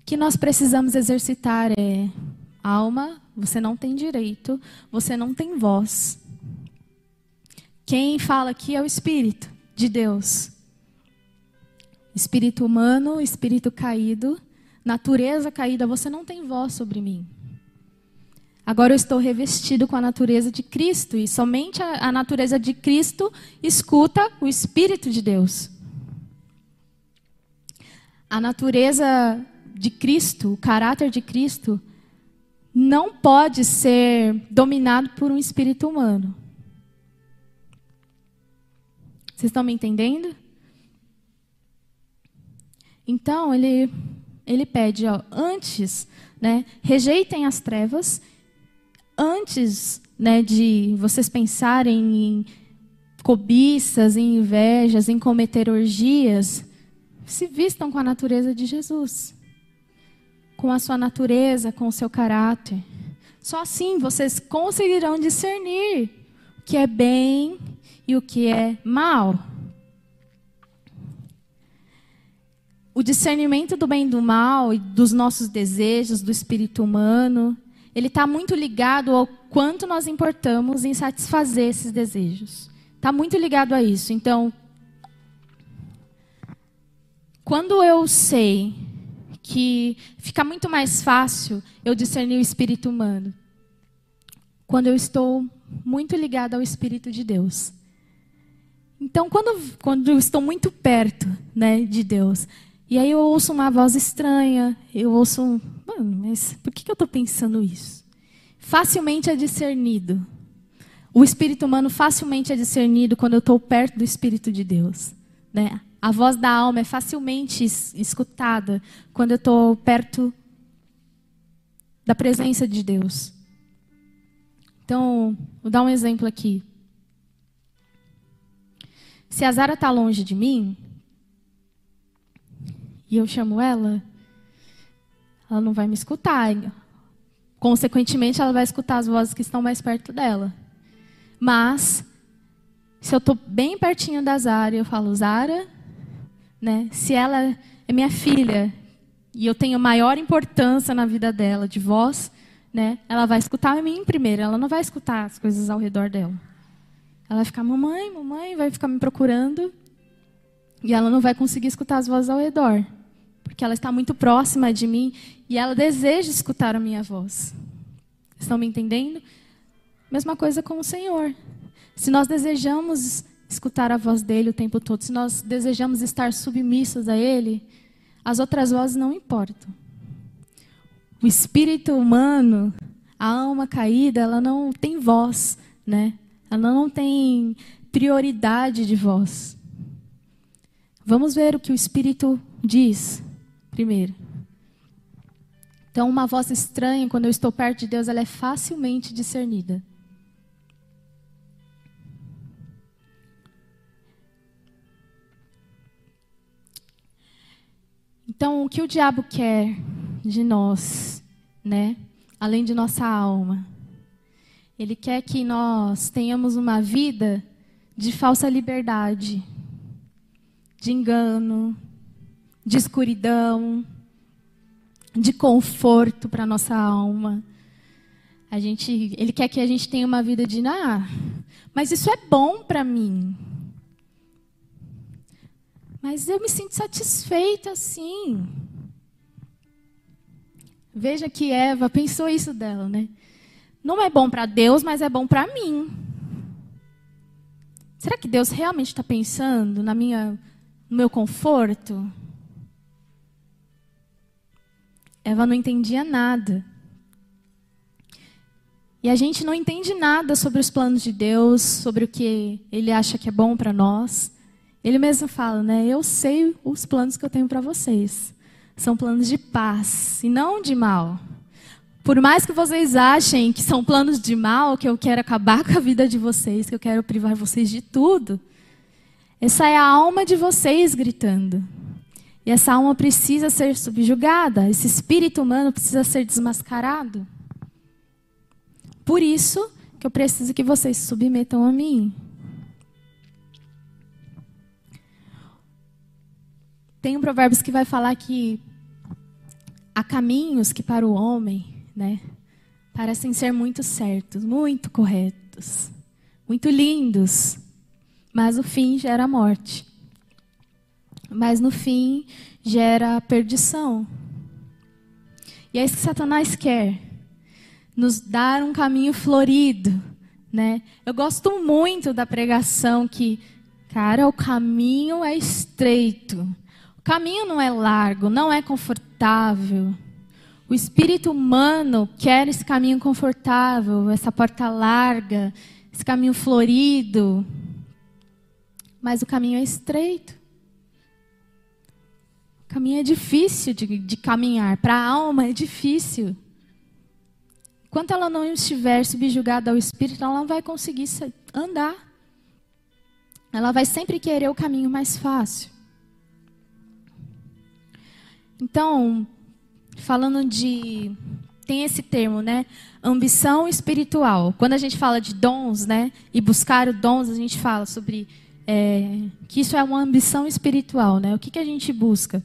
O que nós precisamos exercitar é alma, você não tem direito, você não tem voz. Quem fala aqui é o Espírito de Deus. Espírito humano, espírito caído, natureza caída, você não tem voz sobre mim. Agora eu estou revestido com a natureza de Cristo e somente a, a natureza de Cristo escuta o Espírito de Deus. A natureza de Cristo, o caráter de Cristo, não pode ser dominado por um espírito humano. Vocês estão me entendendo? Então, ele, ele pede, ó, antes, né, rejeitem as trevas antes né, de vocês pensarem em cobiças, em invejas, em cometer orgias, se vistam com a natureza de Jesus, com a sua natureza, com o seu caráter. Só assim vocês conseguirão discernir o que é bem e o que é mal. O discernimento do bem e do mal e dos nossos desejos, do espírito humano, ele está muito ligado ao quanto nós importamos em satisfazer esses desejos. Está muito ligado a isso. Então, quando eu sei que fica muito mais fácil eu discernir o espírito humano, quando eu estou muito ligado ao Espírito de Deus. Então, quando, quando eu estou muito perto né, de Deus, e aí eu ouço uma voz estranha, eu ouço um. Mano, mas por que eu estou pensando isso? Facilmente é discernido. O espírito humano facilmente é discernido quando eu estou perto do Espírito de Deus. Né? A voz da alma é facilmente escutada quando eu estou perto da presença de Deus. Então, vou dar um exemplo aqui. Se a Zara está longe de mim, e eu chamo ela, ela não vai me escutar. Consequentemente, ela vai escutar as vozes que estão mais perto dela. Mas, se eu estou bem pertinho da Zara eu falo, Zara, né, se ela é minha filha e eu tenho maior importância na vida dela de voz, né, ela vai escutar a mim primeiro, ela não vai escutar as coisas ao redor dela. Ela vai ficar, mamãe, mamãe, vai ficar me procurando e ela não vai conseguir escutar as vozes ao redor porque ela está muito próxima de mim e ela deseja escutar a minha voz. Estão me entendendo? Mesma coisa com o Senhor. Se nós desejamos escutar a voz dele o tempo todo, se nós desejamos estar submissos a ele, as outras vozes não importam. o espírito humano, a alma caída, ela não tem voz, né? Ela não tem prioridade de voz. Vamos ver o que o espírito diz primeiro. Então, uma voz estranha, quando eu estou perto de Deus, ela é facilmente discernida. Então, o que o diabo quer de nós, né? Além de nossa alma, ele quer que nós tenhamos uma vida de falsa liberdade, de engano, de escuridão, de conforto para nossa alma. A gente, ele quer que a gente tenha uma vida de, ah, mas isso é bom para mim. Mas eu me sinto satisfeita assim. Veja que Eva pensou isso dela, né? Não é bom para Deus, mas é bom para mim. Será que Deus realmente está pensando na minha, no meu conforto? Eva não entendia nada. E a gente não entende nada sobre os planos de Deus, sobre o que Ele acha que é bom para nós. Ele mesmo fala, né? Eu sei os planos que eu tenho para vocês. São planos de paz e não de mal. Por mais que vocês achem que são planos de mal, que eu quero acabar com a vida de vocês, que eu quero privar vocês de tudo, essa é a alma de vocês gritando. E essa alma precisa ser subjugada, esse espírito humano precisa ser desmascarado. Por isso que eu preciso que vocês se submetam a mim. Tem um provérbios que vai falar que há caminhos que para o homem, né, parecem ser muito certos, muito corretos, muito lindos, mas o fim gera morte mas no fim gera perdição. E é isso que Satanás quer, nos dar um caminho florido, né? Eu gosto muito da pregação que, cara, o caminho é estreito. Caminho não é largo, não é confortável. O espírito humano quer esse caminho confortável, essa porta larga, esse caminho florido. Mas o caminho é estreito. O caminho é difícil de, de caminhar. Para a alma é difícil. Enquanto ela não estiver subjugada ao Espírito, ela não vai conseguir andar. Ela vai sempre querer o caminho mais fácil. Então, falando de. Tem esse termo, né? Ambição espiritual. Quando a gente fala de dons, né? E buscar os dons, a gente fala sobre. É, que isso é uma ambição espiritual, né? O que, que a gente busca?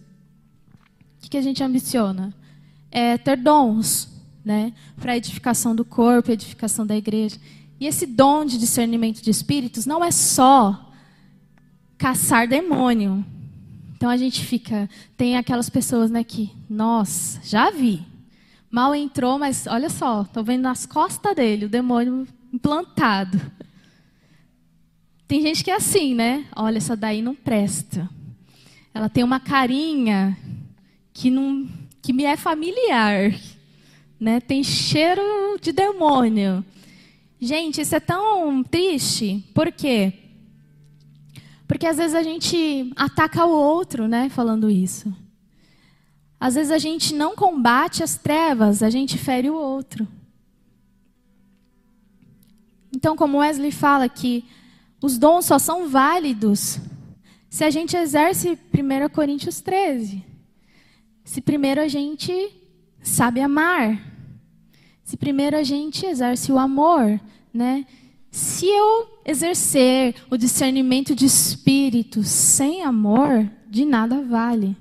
O que a gente ambiciona? É ter dons, né? Para edificação do corpo, edificação da igreja. E esse dom de discernimento de espíritos não é só caçar demônio. Então a gente fica, tem aquelas pessoas, né, que, nossa, já vi. Mal entrou, mas olha só, estou vendo nas costas dele o demônio implantado. Tem gente que é assim, né? Olha, essa daí não presta. Ela tem uma carinha que, não, que me é familiar. Né? Tem cheiro de demônio. Gente, isso é tão triste. Por quê? Porque às vezes a gente ataca o outro, né, falando isso. Às vezes a gente não combate as trevas, a gente fere o outro. Então, como Wesley fala que os dons só são válidos se a gente exerce 1 Coríntios 13. Se primeiro a gente sabe amar, se primeiro a gente exerce o amor, né? Se eu exercer o discernimento de espírito sem amor, de nada vale.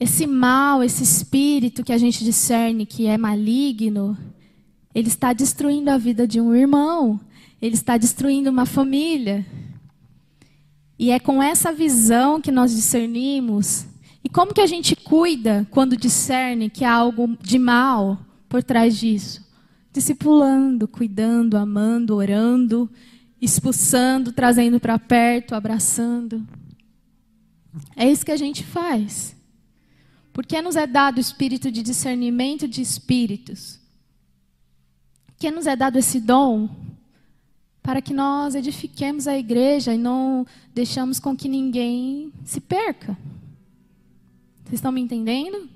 Esse mal, esse espírito que a gente discerne que é maligno, ele está destruindo a vida de um irmão, ele está destruindo uma família. E é com essa visão que nós discernimos. E como que a gente cuida quando discerne que há algo de mal por trás disso? Discipulando, cuidando, amando, orando, expulsando, trazendo para perto, abraçando. É isso que a gente faz. Porque nos é dado o espírito de discernimento de espíritos. Que nos é dado esse dom para que nós edifiquemos a igreja e não deixamos com que ninguém se perca. Vocês estão me entendendo?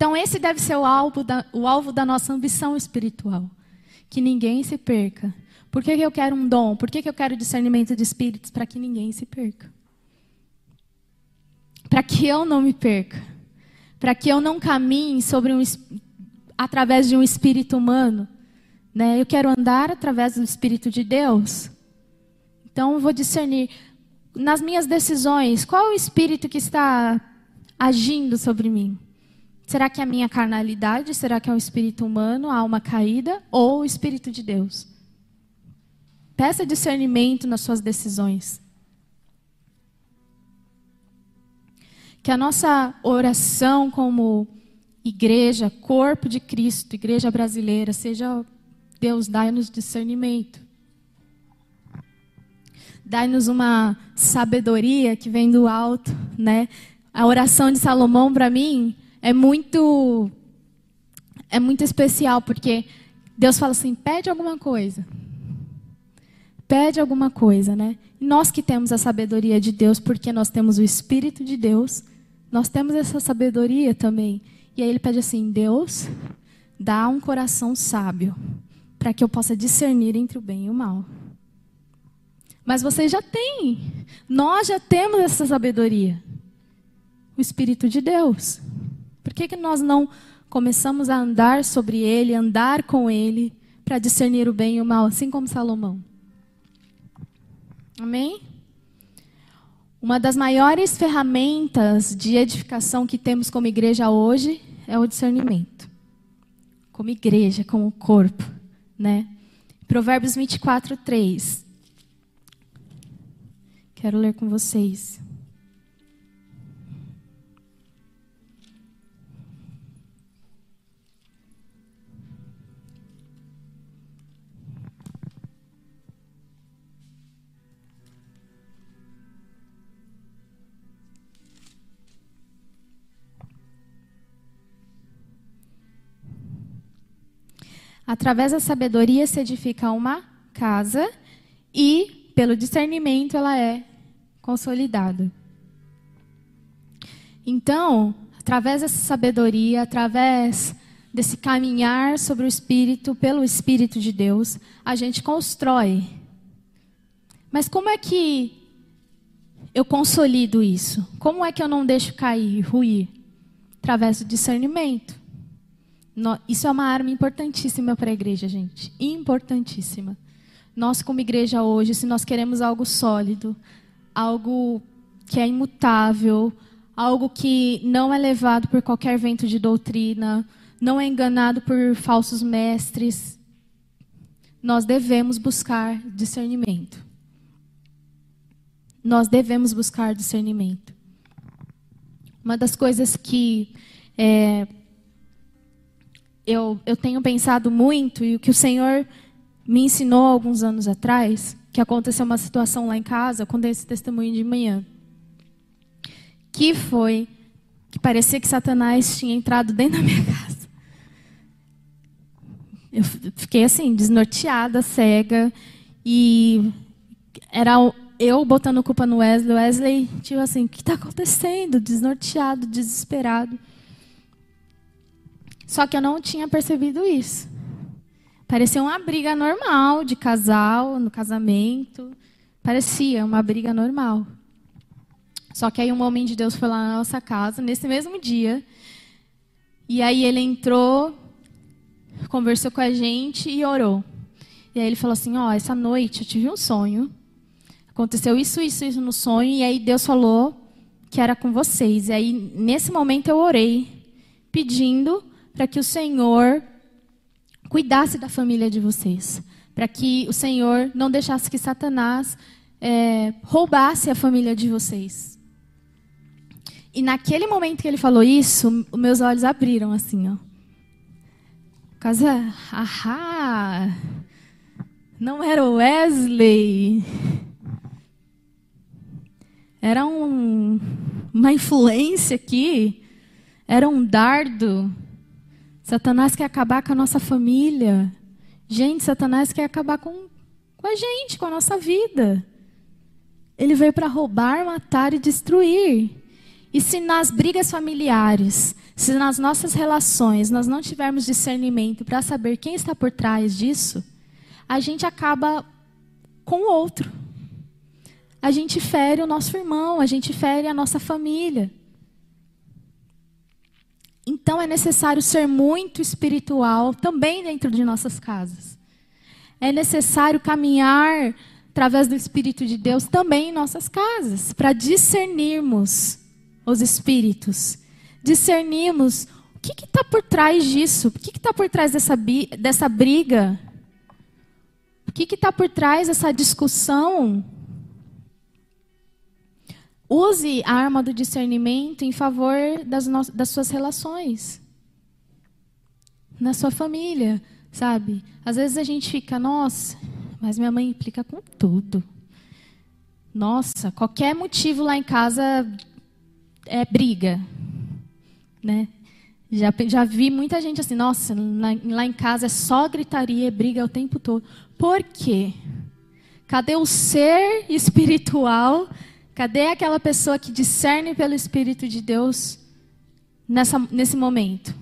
Então, esse deve ser o alvo da, o alvo da nossa ambição espiritual. Que ninguém se perca. Por que, que eu quero um dom? Por que, que eu quero discernimento de espíritos? Para que ninguém se perca. Para que eu não me perca. Para que eu não caminhe sobre um, através de um espírito humano. Né? Eu quero andar através do Espírito de Deus. Então, eu vou discernir nas minhas decisões qual é o espírito que está agindo sobre mim. Será que é a minha carnalidade? Será que é um espírito humano, a alma caída? Ou o espírito de Deus? Peça discernimento nas suas decisões. Que a nossa oração como igreja, corpo de Cristo, igreja brasileira, seja Deus, dai-nos discernimento. Dai-nos uma sabedoria que vem do alto, né? A oração de Salomão para mim é muito é muito especial porque Deus fala assim: pede alguma coisa pede alguma coisa, né? Nós que temos a sabedoria de Deus, porque nós temos o Espírito de Deus, nós temos essa sabedoria também. E aí ele pede assim: Deus, dá um coração sábio, para que eu possa discernir entre o bem e o mal. Mas vocês já têm, nós já temos essa sabedoria. O Espírito de Deus. Por que, que nós não começamos a andar sobre ele, andar com ele, para discernir o bem e o mal, assim como Salomão? Amém? Uma das maiores ferramentas de edificação que temos como igreja hoje é o discernimento. Como igreja, como corpo, né? Provérbios 24, 3. Quero ler com vocês. Através da sabedoria se edifica uma casa e, pelo discernimento, ela é consolidada. Então, através dessa sabedoria, através desse caminhar sobre o Espírito, pelo Espírito de Deus, a gente constrói. Mas como é que eu consolido isso? Como é que eu não deixo cair, ruir? Através do discernimento. Isso é uma arma importantíssima para a igreja, gente. Importantíssima. Nós, como igreja hoje, se nós queremos algo sólido, algo que é imutável, algo que não é levado por qualquer vento de doutrina, não é enganado por falsos mestres, nós devemos buscar discernimento. Nós devemos buscar discernimento. Uma das coisas que é, eu, eu tenho pensado muito e o que o Senhor me ensinou alguns anos atrás, que aconteceu uma situação lá em casa, eu contei esse testemunho de manhã, que foi que parecia que Satanás tinha entrado dentro da minha casa. Eu fiquei assim, desnorteada, cega, e era eu botando culpa no Wesley. Wesley, tipo assim, o que está acontecendo? Desnorteado, desesperado. Só que eu não tinha percebido isso. Parecia uma briga normal de casal, no casamento. Parecia uma briga normal. Só que aí um homem de Deus foi lá na nossa casa, nesse mesmo dia. E aí ele entrou, conversou com a gente e orou. E aí ele falou assim: Ó, oh, essa noite eu tive um sonho. Aconteceu isso, isso, isso no sonho. E aí Deus falou que era com vocês. E aí, nesse momento, eu orei, pedindo para que o Senhor cuidasse da família de vocês, para que o Senhor não deixasse que Satanás é, roubasse a família de vocês. E naquele momento que ele falou isso, os meus olhos abriram assim, ó. Casa, ahá, não era Wesley. Era um, uma influência aqui era um dardo. Satanás quer acabar com a nossa família. Gente, Satanás quer acabar com, com a gente, com a nossa vida. Ele veio para roubar, matar e destruir. E se nas brigas familiares, se nas nossas relações nós não tivermos discernimento para saber quem está por trás disso, a gente acaba com o outro. A gente fere o nosso irmão, a gente fere a nossa família. Então é necessário ser muito espiritual também dentro de nossas casas. É necessário caminhar através do Espírito de Deus também em nossas casas, para discernirmos os espíritos, discernirmos o que está por trás disso, o que está por trás dessa, dessa briga, o que está por trás dessa discussão. Use a arma do discernimento em favor das, no... das suas relações. Na sua família, sabe? Às vezes a gente fica, nossa, mas minha mãe implica com tudo. Nossa, qualquer motivo lá em casa é briga. Né? Já, já vi muita gente assim, nossa, lá, lá em casa é só gritaria, é briga o tempo todo. Por quê? Cadê o ser espiritual Cadê aquela pessoa que discerne pelo Espírito de Deus nessa, nesse momento?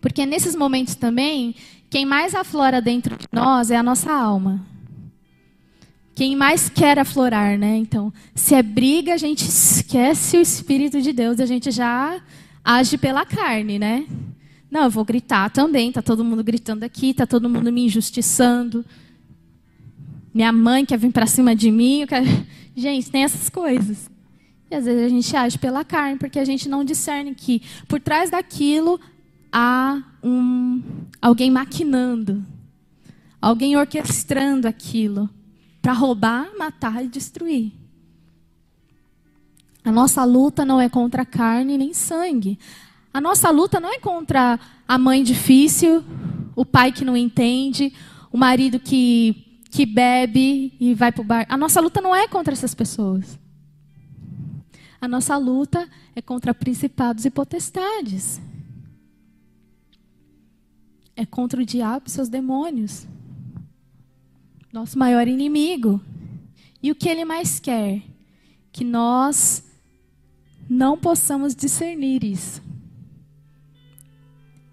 Porque nesses momentos também, quem mais aflora dentro de nós é a nossa alma. Quem mais quer aflorar, né? Então, se é briga, a gente esquece o Espírito de Deus, a gente já age pela carne, né? Não, eu vou gritar também, tá todo mundo gritando aqui, tá todo mundo me injustiçando. Minha mãe quer vir para cima de mim, eu quero... Gente, tem essas coisas. E às vezes a gente age pela carne, porque a gente não discerne que por trás daquilo há um, alguém maquinando, alguém orquestrando aquilo para roubar, matar e destruir. A nossa luta não é contra carne nem sangue. A nossa luta não é contra a mãe difícil, o pai que não entende, o marido que que bebe e vai para o bar. A nossa luta não é contra essas pessoas. A nossa luta é contra principados e potestades. É contra o diabo e seus demônios. Nosso maior inimigo. E o que ele mais quer? Que nós não possamos discernir isso.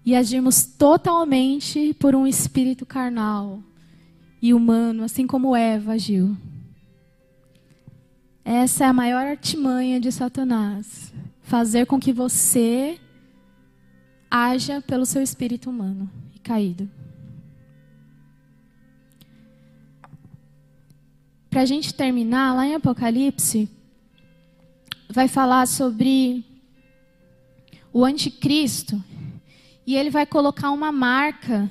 E agirmos totalmente por um espírito carnal, e humano, assim como Eva agiu. Essa é a maior artimanha de Satanás fazer com que você haja pelo seu espírito humano e caído. Para a gente terminar, lá em Apocalipse, vai falar sobre o anticristo e ele vai colocar uma marca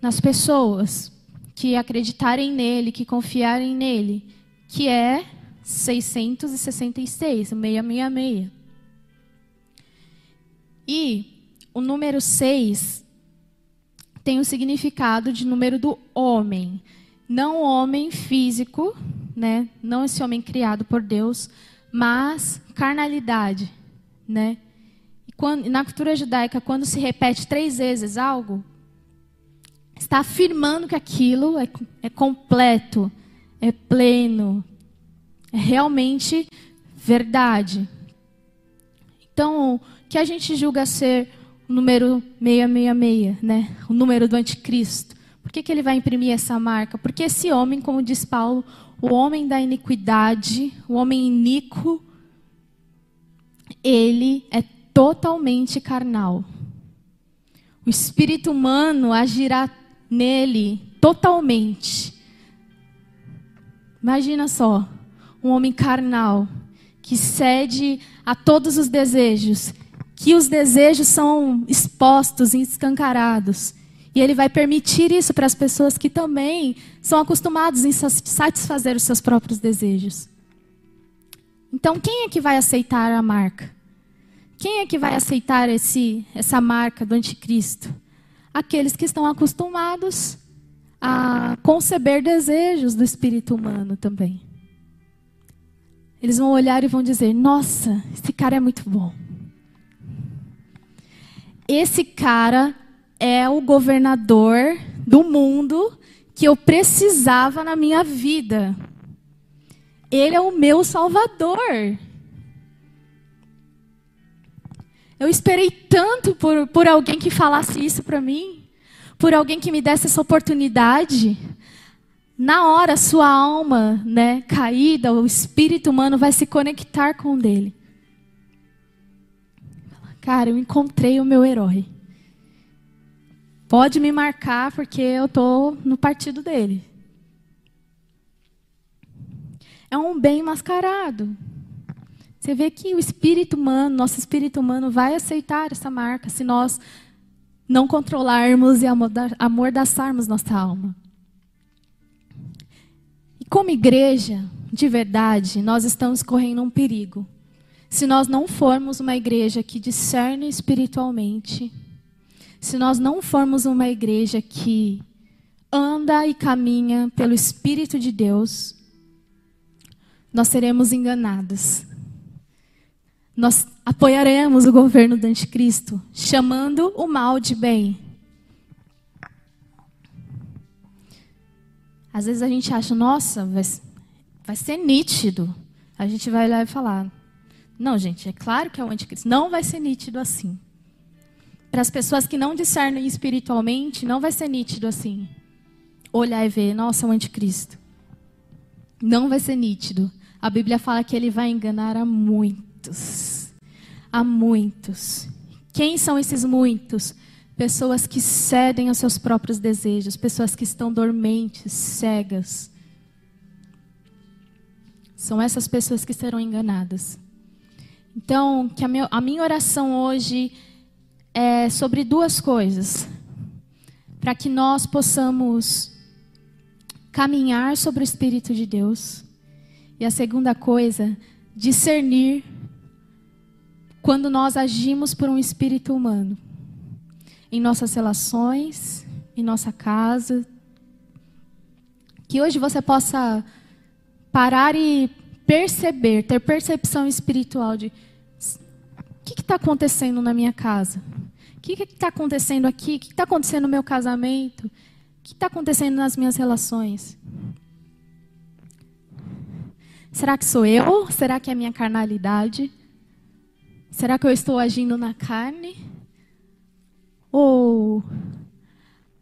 nas pessoas que acreditarem nele, que confiarem nele, que é 666, 666. E o número 6 tem o significado de número do homem, não homem físico, né? Não esse homem criado por Deus, mas carnalidade, né? Quando, na cultura judaica, quando se repete três vezes algo, está afirmando que aquilo é, é completo, é pleno, é realmente verdade. Então, o que a gente julga ser o número 666, né? o número do anticristo? Por que, que ele vai imprimir essa marca? Porque esse homem, como diz Paulo, o homem da iniquidade, o homem iníquo, ele é totalmente carnal. O espírito humano agirá nele totalmente. Imagina só, um homem carnal que cede a todos os desejos, que os desejos são expostos e escancarados. E ele vai permitir isso para as pessoas que também são acostumadas em satisfazer os seus próprios desejos. Então, quem é que vai aceitar a marca? Quem é que vai aceitar esse, essa marca do anticristo? Aqueles que estão acostumados a conceber desejos do espírito humano também. Eles vão olhar e vão dizer: Nossa, esse cara é muito bom. esse cara é o governador do mundo que eu precisava na minha vida. Ele é o meu salvador. Eu esperei tanto por, por alguém que falasse isso para mim, por alguém que me desse essa oportunidade. Na hora, sua alma, né, caída, o espírito humano vai se conectar com o dele. Cara, eu encontrei o meu herói. Pode me marcar porque eu estou no partido dele. É um bem mascarado. Você vê que o espírito humano, nosso espírito humano, vai aceitar essa marca se nós não controlarmos e amordaçarmos nossa alma. E como igreja, de verdade, nós estamos correndo um perigo. Se nós não formos uma igreja que discerne espiritualmente, se nós não formos uma igreja que anda e caminha pelo Espírito de Deus, nós seremos enganados. Nós apoiaremos o governo do anticristo, chamando o mal de bem. Às vezes a gente acha, nossa, vai, ser nítido. A gente vai lá e falar, não, gente, é claro que é o anticristo. Não vai ser nítido assim. Para as pessoas que não discernem espiritualmente, não vai ser nítido assim. Olhar e ver, nossa, é o anticristo. Não vai ser nítido. A Bíblia fala que ele vai enganar a muitos. A muitos. Quem são esses muitos? Pessoas que cedem aos seus próprios desejos, pessoas que estão dormentes, cegas. São essas pessoas que serão enganadas. Então, que a, meu, a minha oração hoje é sobre duas coisas. Para que nós possamos caminhar sobre o Espírito de Deus. E a segunda coisa, discernir quando nós agimos por um espírito humano. Em nossas relações, em nossa casa. Que hoje você possa parar e perceber, ter percepção espiritual de o que está acontecendo na minha casa? O que está acontecendo aqui? O que está acontecendo no meu casamento? O que está acontecendo nas minhas relações? Será que sou eu? Será que é a minha carnalidade? Será que eu estou agindo na carne? Ou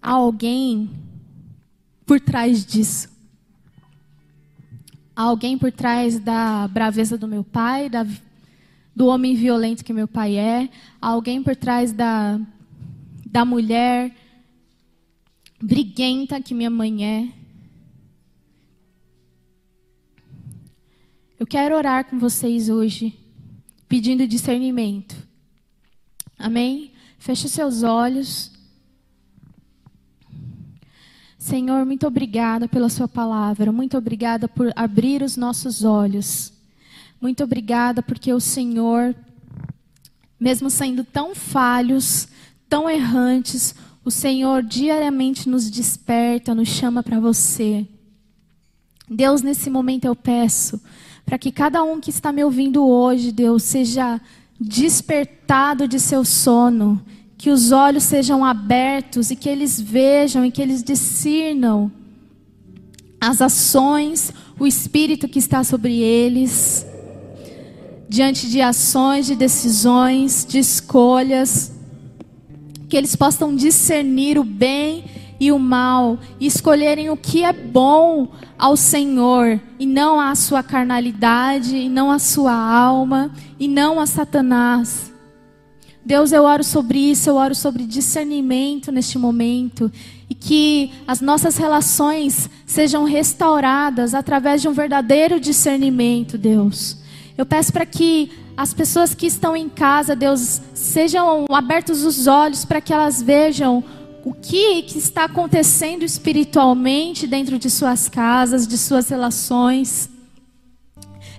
há alguém por trás disso? Há alguém por trás da braveza do meu pai, da do homem violento que meu pai é, alguém por trás da, da mulher briguenta que minha mãe é. Eu quero orar com vocês hoje, pedindo discernimento. Amém? Feche seus olhos. Senhor, muito obrigada pela Sua palavra. Muito obrigada por abrir os nossos olhos muito obrigada porque o Senhor, mesmo sendo tão falhos, tão errantes, o Senhor diariamente nos desperta, nos chama para você. Deus, nesse momento eu peço para que cada um que está me ouvindo hoje, Deus, seja despertado de seu sono, que os olhos sejam abertos e que eles vejam e que eles discernam as ações, o espírito que está sobre eles diante de ações, de decisões, de escolhas, que eles possam discernir o bem e o mal e escolherem o que é bom ao Senhor e não à sua carnalidade, e não à sua alma, e não a Satanás. Deus, eu oro sobre isso, eu oro sobre discernimento neste momento e que as nossas relações sejam restauradas através de um verdadeiro discernimento, Deus. Eu peço para que as pessoas que estão em casa, Deus, sejam abertos os olhos para que elas vejam o que, que está acontecendo espiritualmente dentro de suas casas, de suas relações.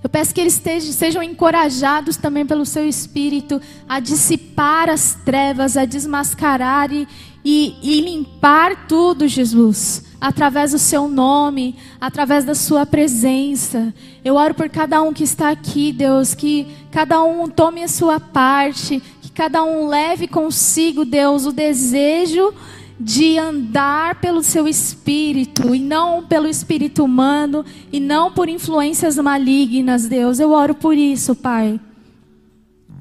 Eu peço que eles estejam, sejam encorajados também pelo seu espírito a dissipar as trevas, a desmascarar e, e, e limpar tudo, Jesus através do seu nome, através da sua presença. Eu oro por cada um que está aqui, Deus, que cada um tome a sua parte, que cada um leve consigo, Deus, o desejo de andar pelo seu espírito e não pelo espírito humano e não por influências malignas, Deus. Eu oro por isso, Pai.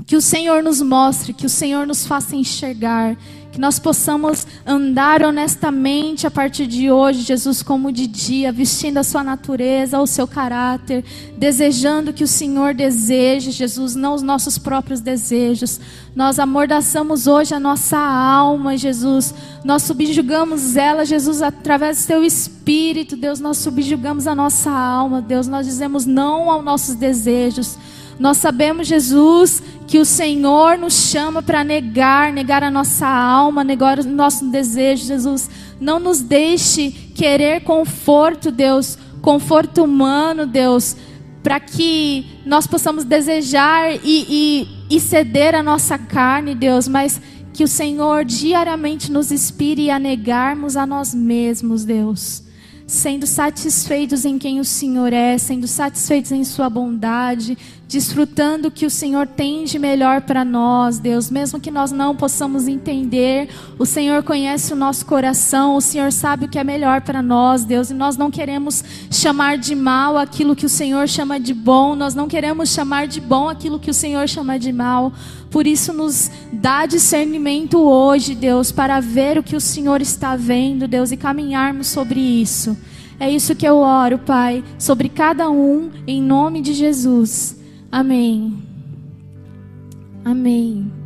Que o Senhor nos mostre, que o Senhor nos faça enxergar, que nós possamos andar honestamente a partir de hoje, Jesus, como de dia, vestindo a sua natureza, o seu caráter, desejando que o Senhor deseje, Jesus, não os nossos próprios desejos. Nós amordaçamos hoje a nossa alma, Jesus. Nós subjugamos ela, Jesus, através do teu espírito, Deus, nós subjugamos a nossa alma, Deus, nós dizemos não aos nossos desejos. Nós sabemos, Jesus, que o Senhor nos chama para negar, negar a nossa alma, negar o nosso desejo, Jesus. Não nos deixe querer conforto, Deus, conforto humano, Deus, para que nós possamos desejar e, e, e ceder a nossa carne, Deus, mas que o Senhor diariamente nos inspire a negarmos a nós mesmos, Deus sendo satisfeitos em quem o Senhor é, sendo satisfeitos em Sua bondade, desfrutando o que o Senhor tem de melhor para nós, Deus, mesmo que nós não possamos entender, o Senhor conhece o nosso coração, o Senhor sabe o que é melhor para nós, Deus, e nós não queremos chamar de mal aquilo que o Senhor chama de bom, nós não queremos chamar de bom aquilo que o Senhor chama de mal. Por isso, nos dá discernimento hoje, Deus, para ver o que o Senhor está vendo, Deus, e caminharmos sobre isso. É isso que eu oro, Pai, sobre cada um, em nome de Jesus. Amém. Amém.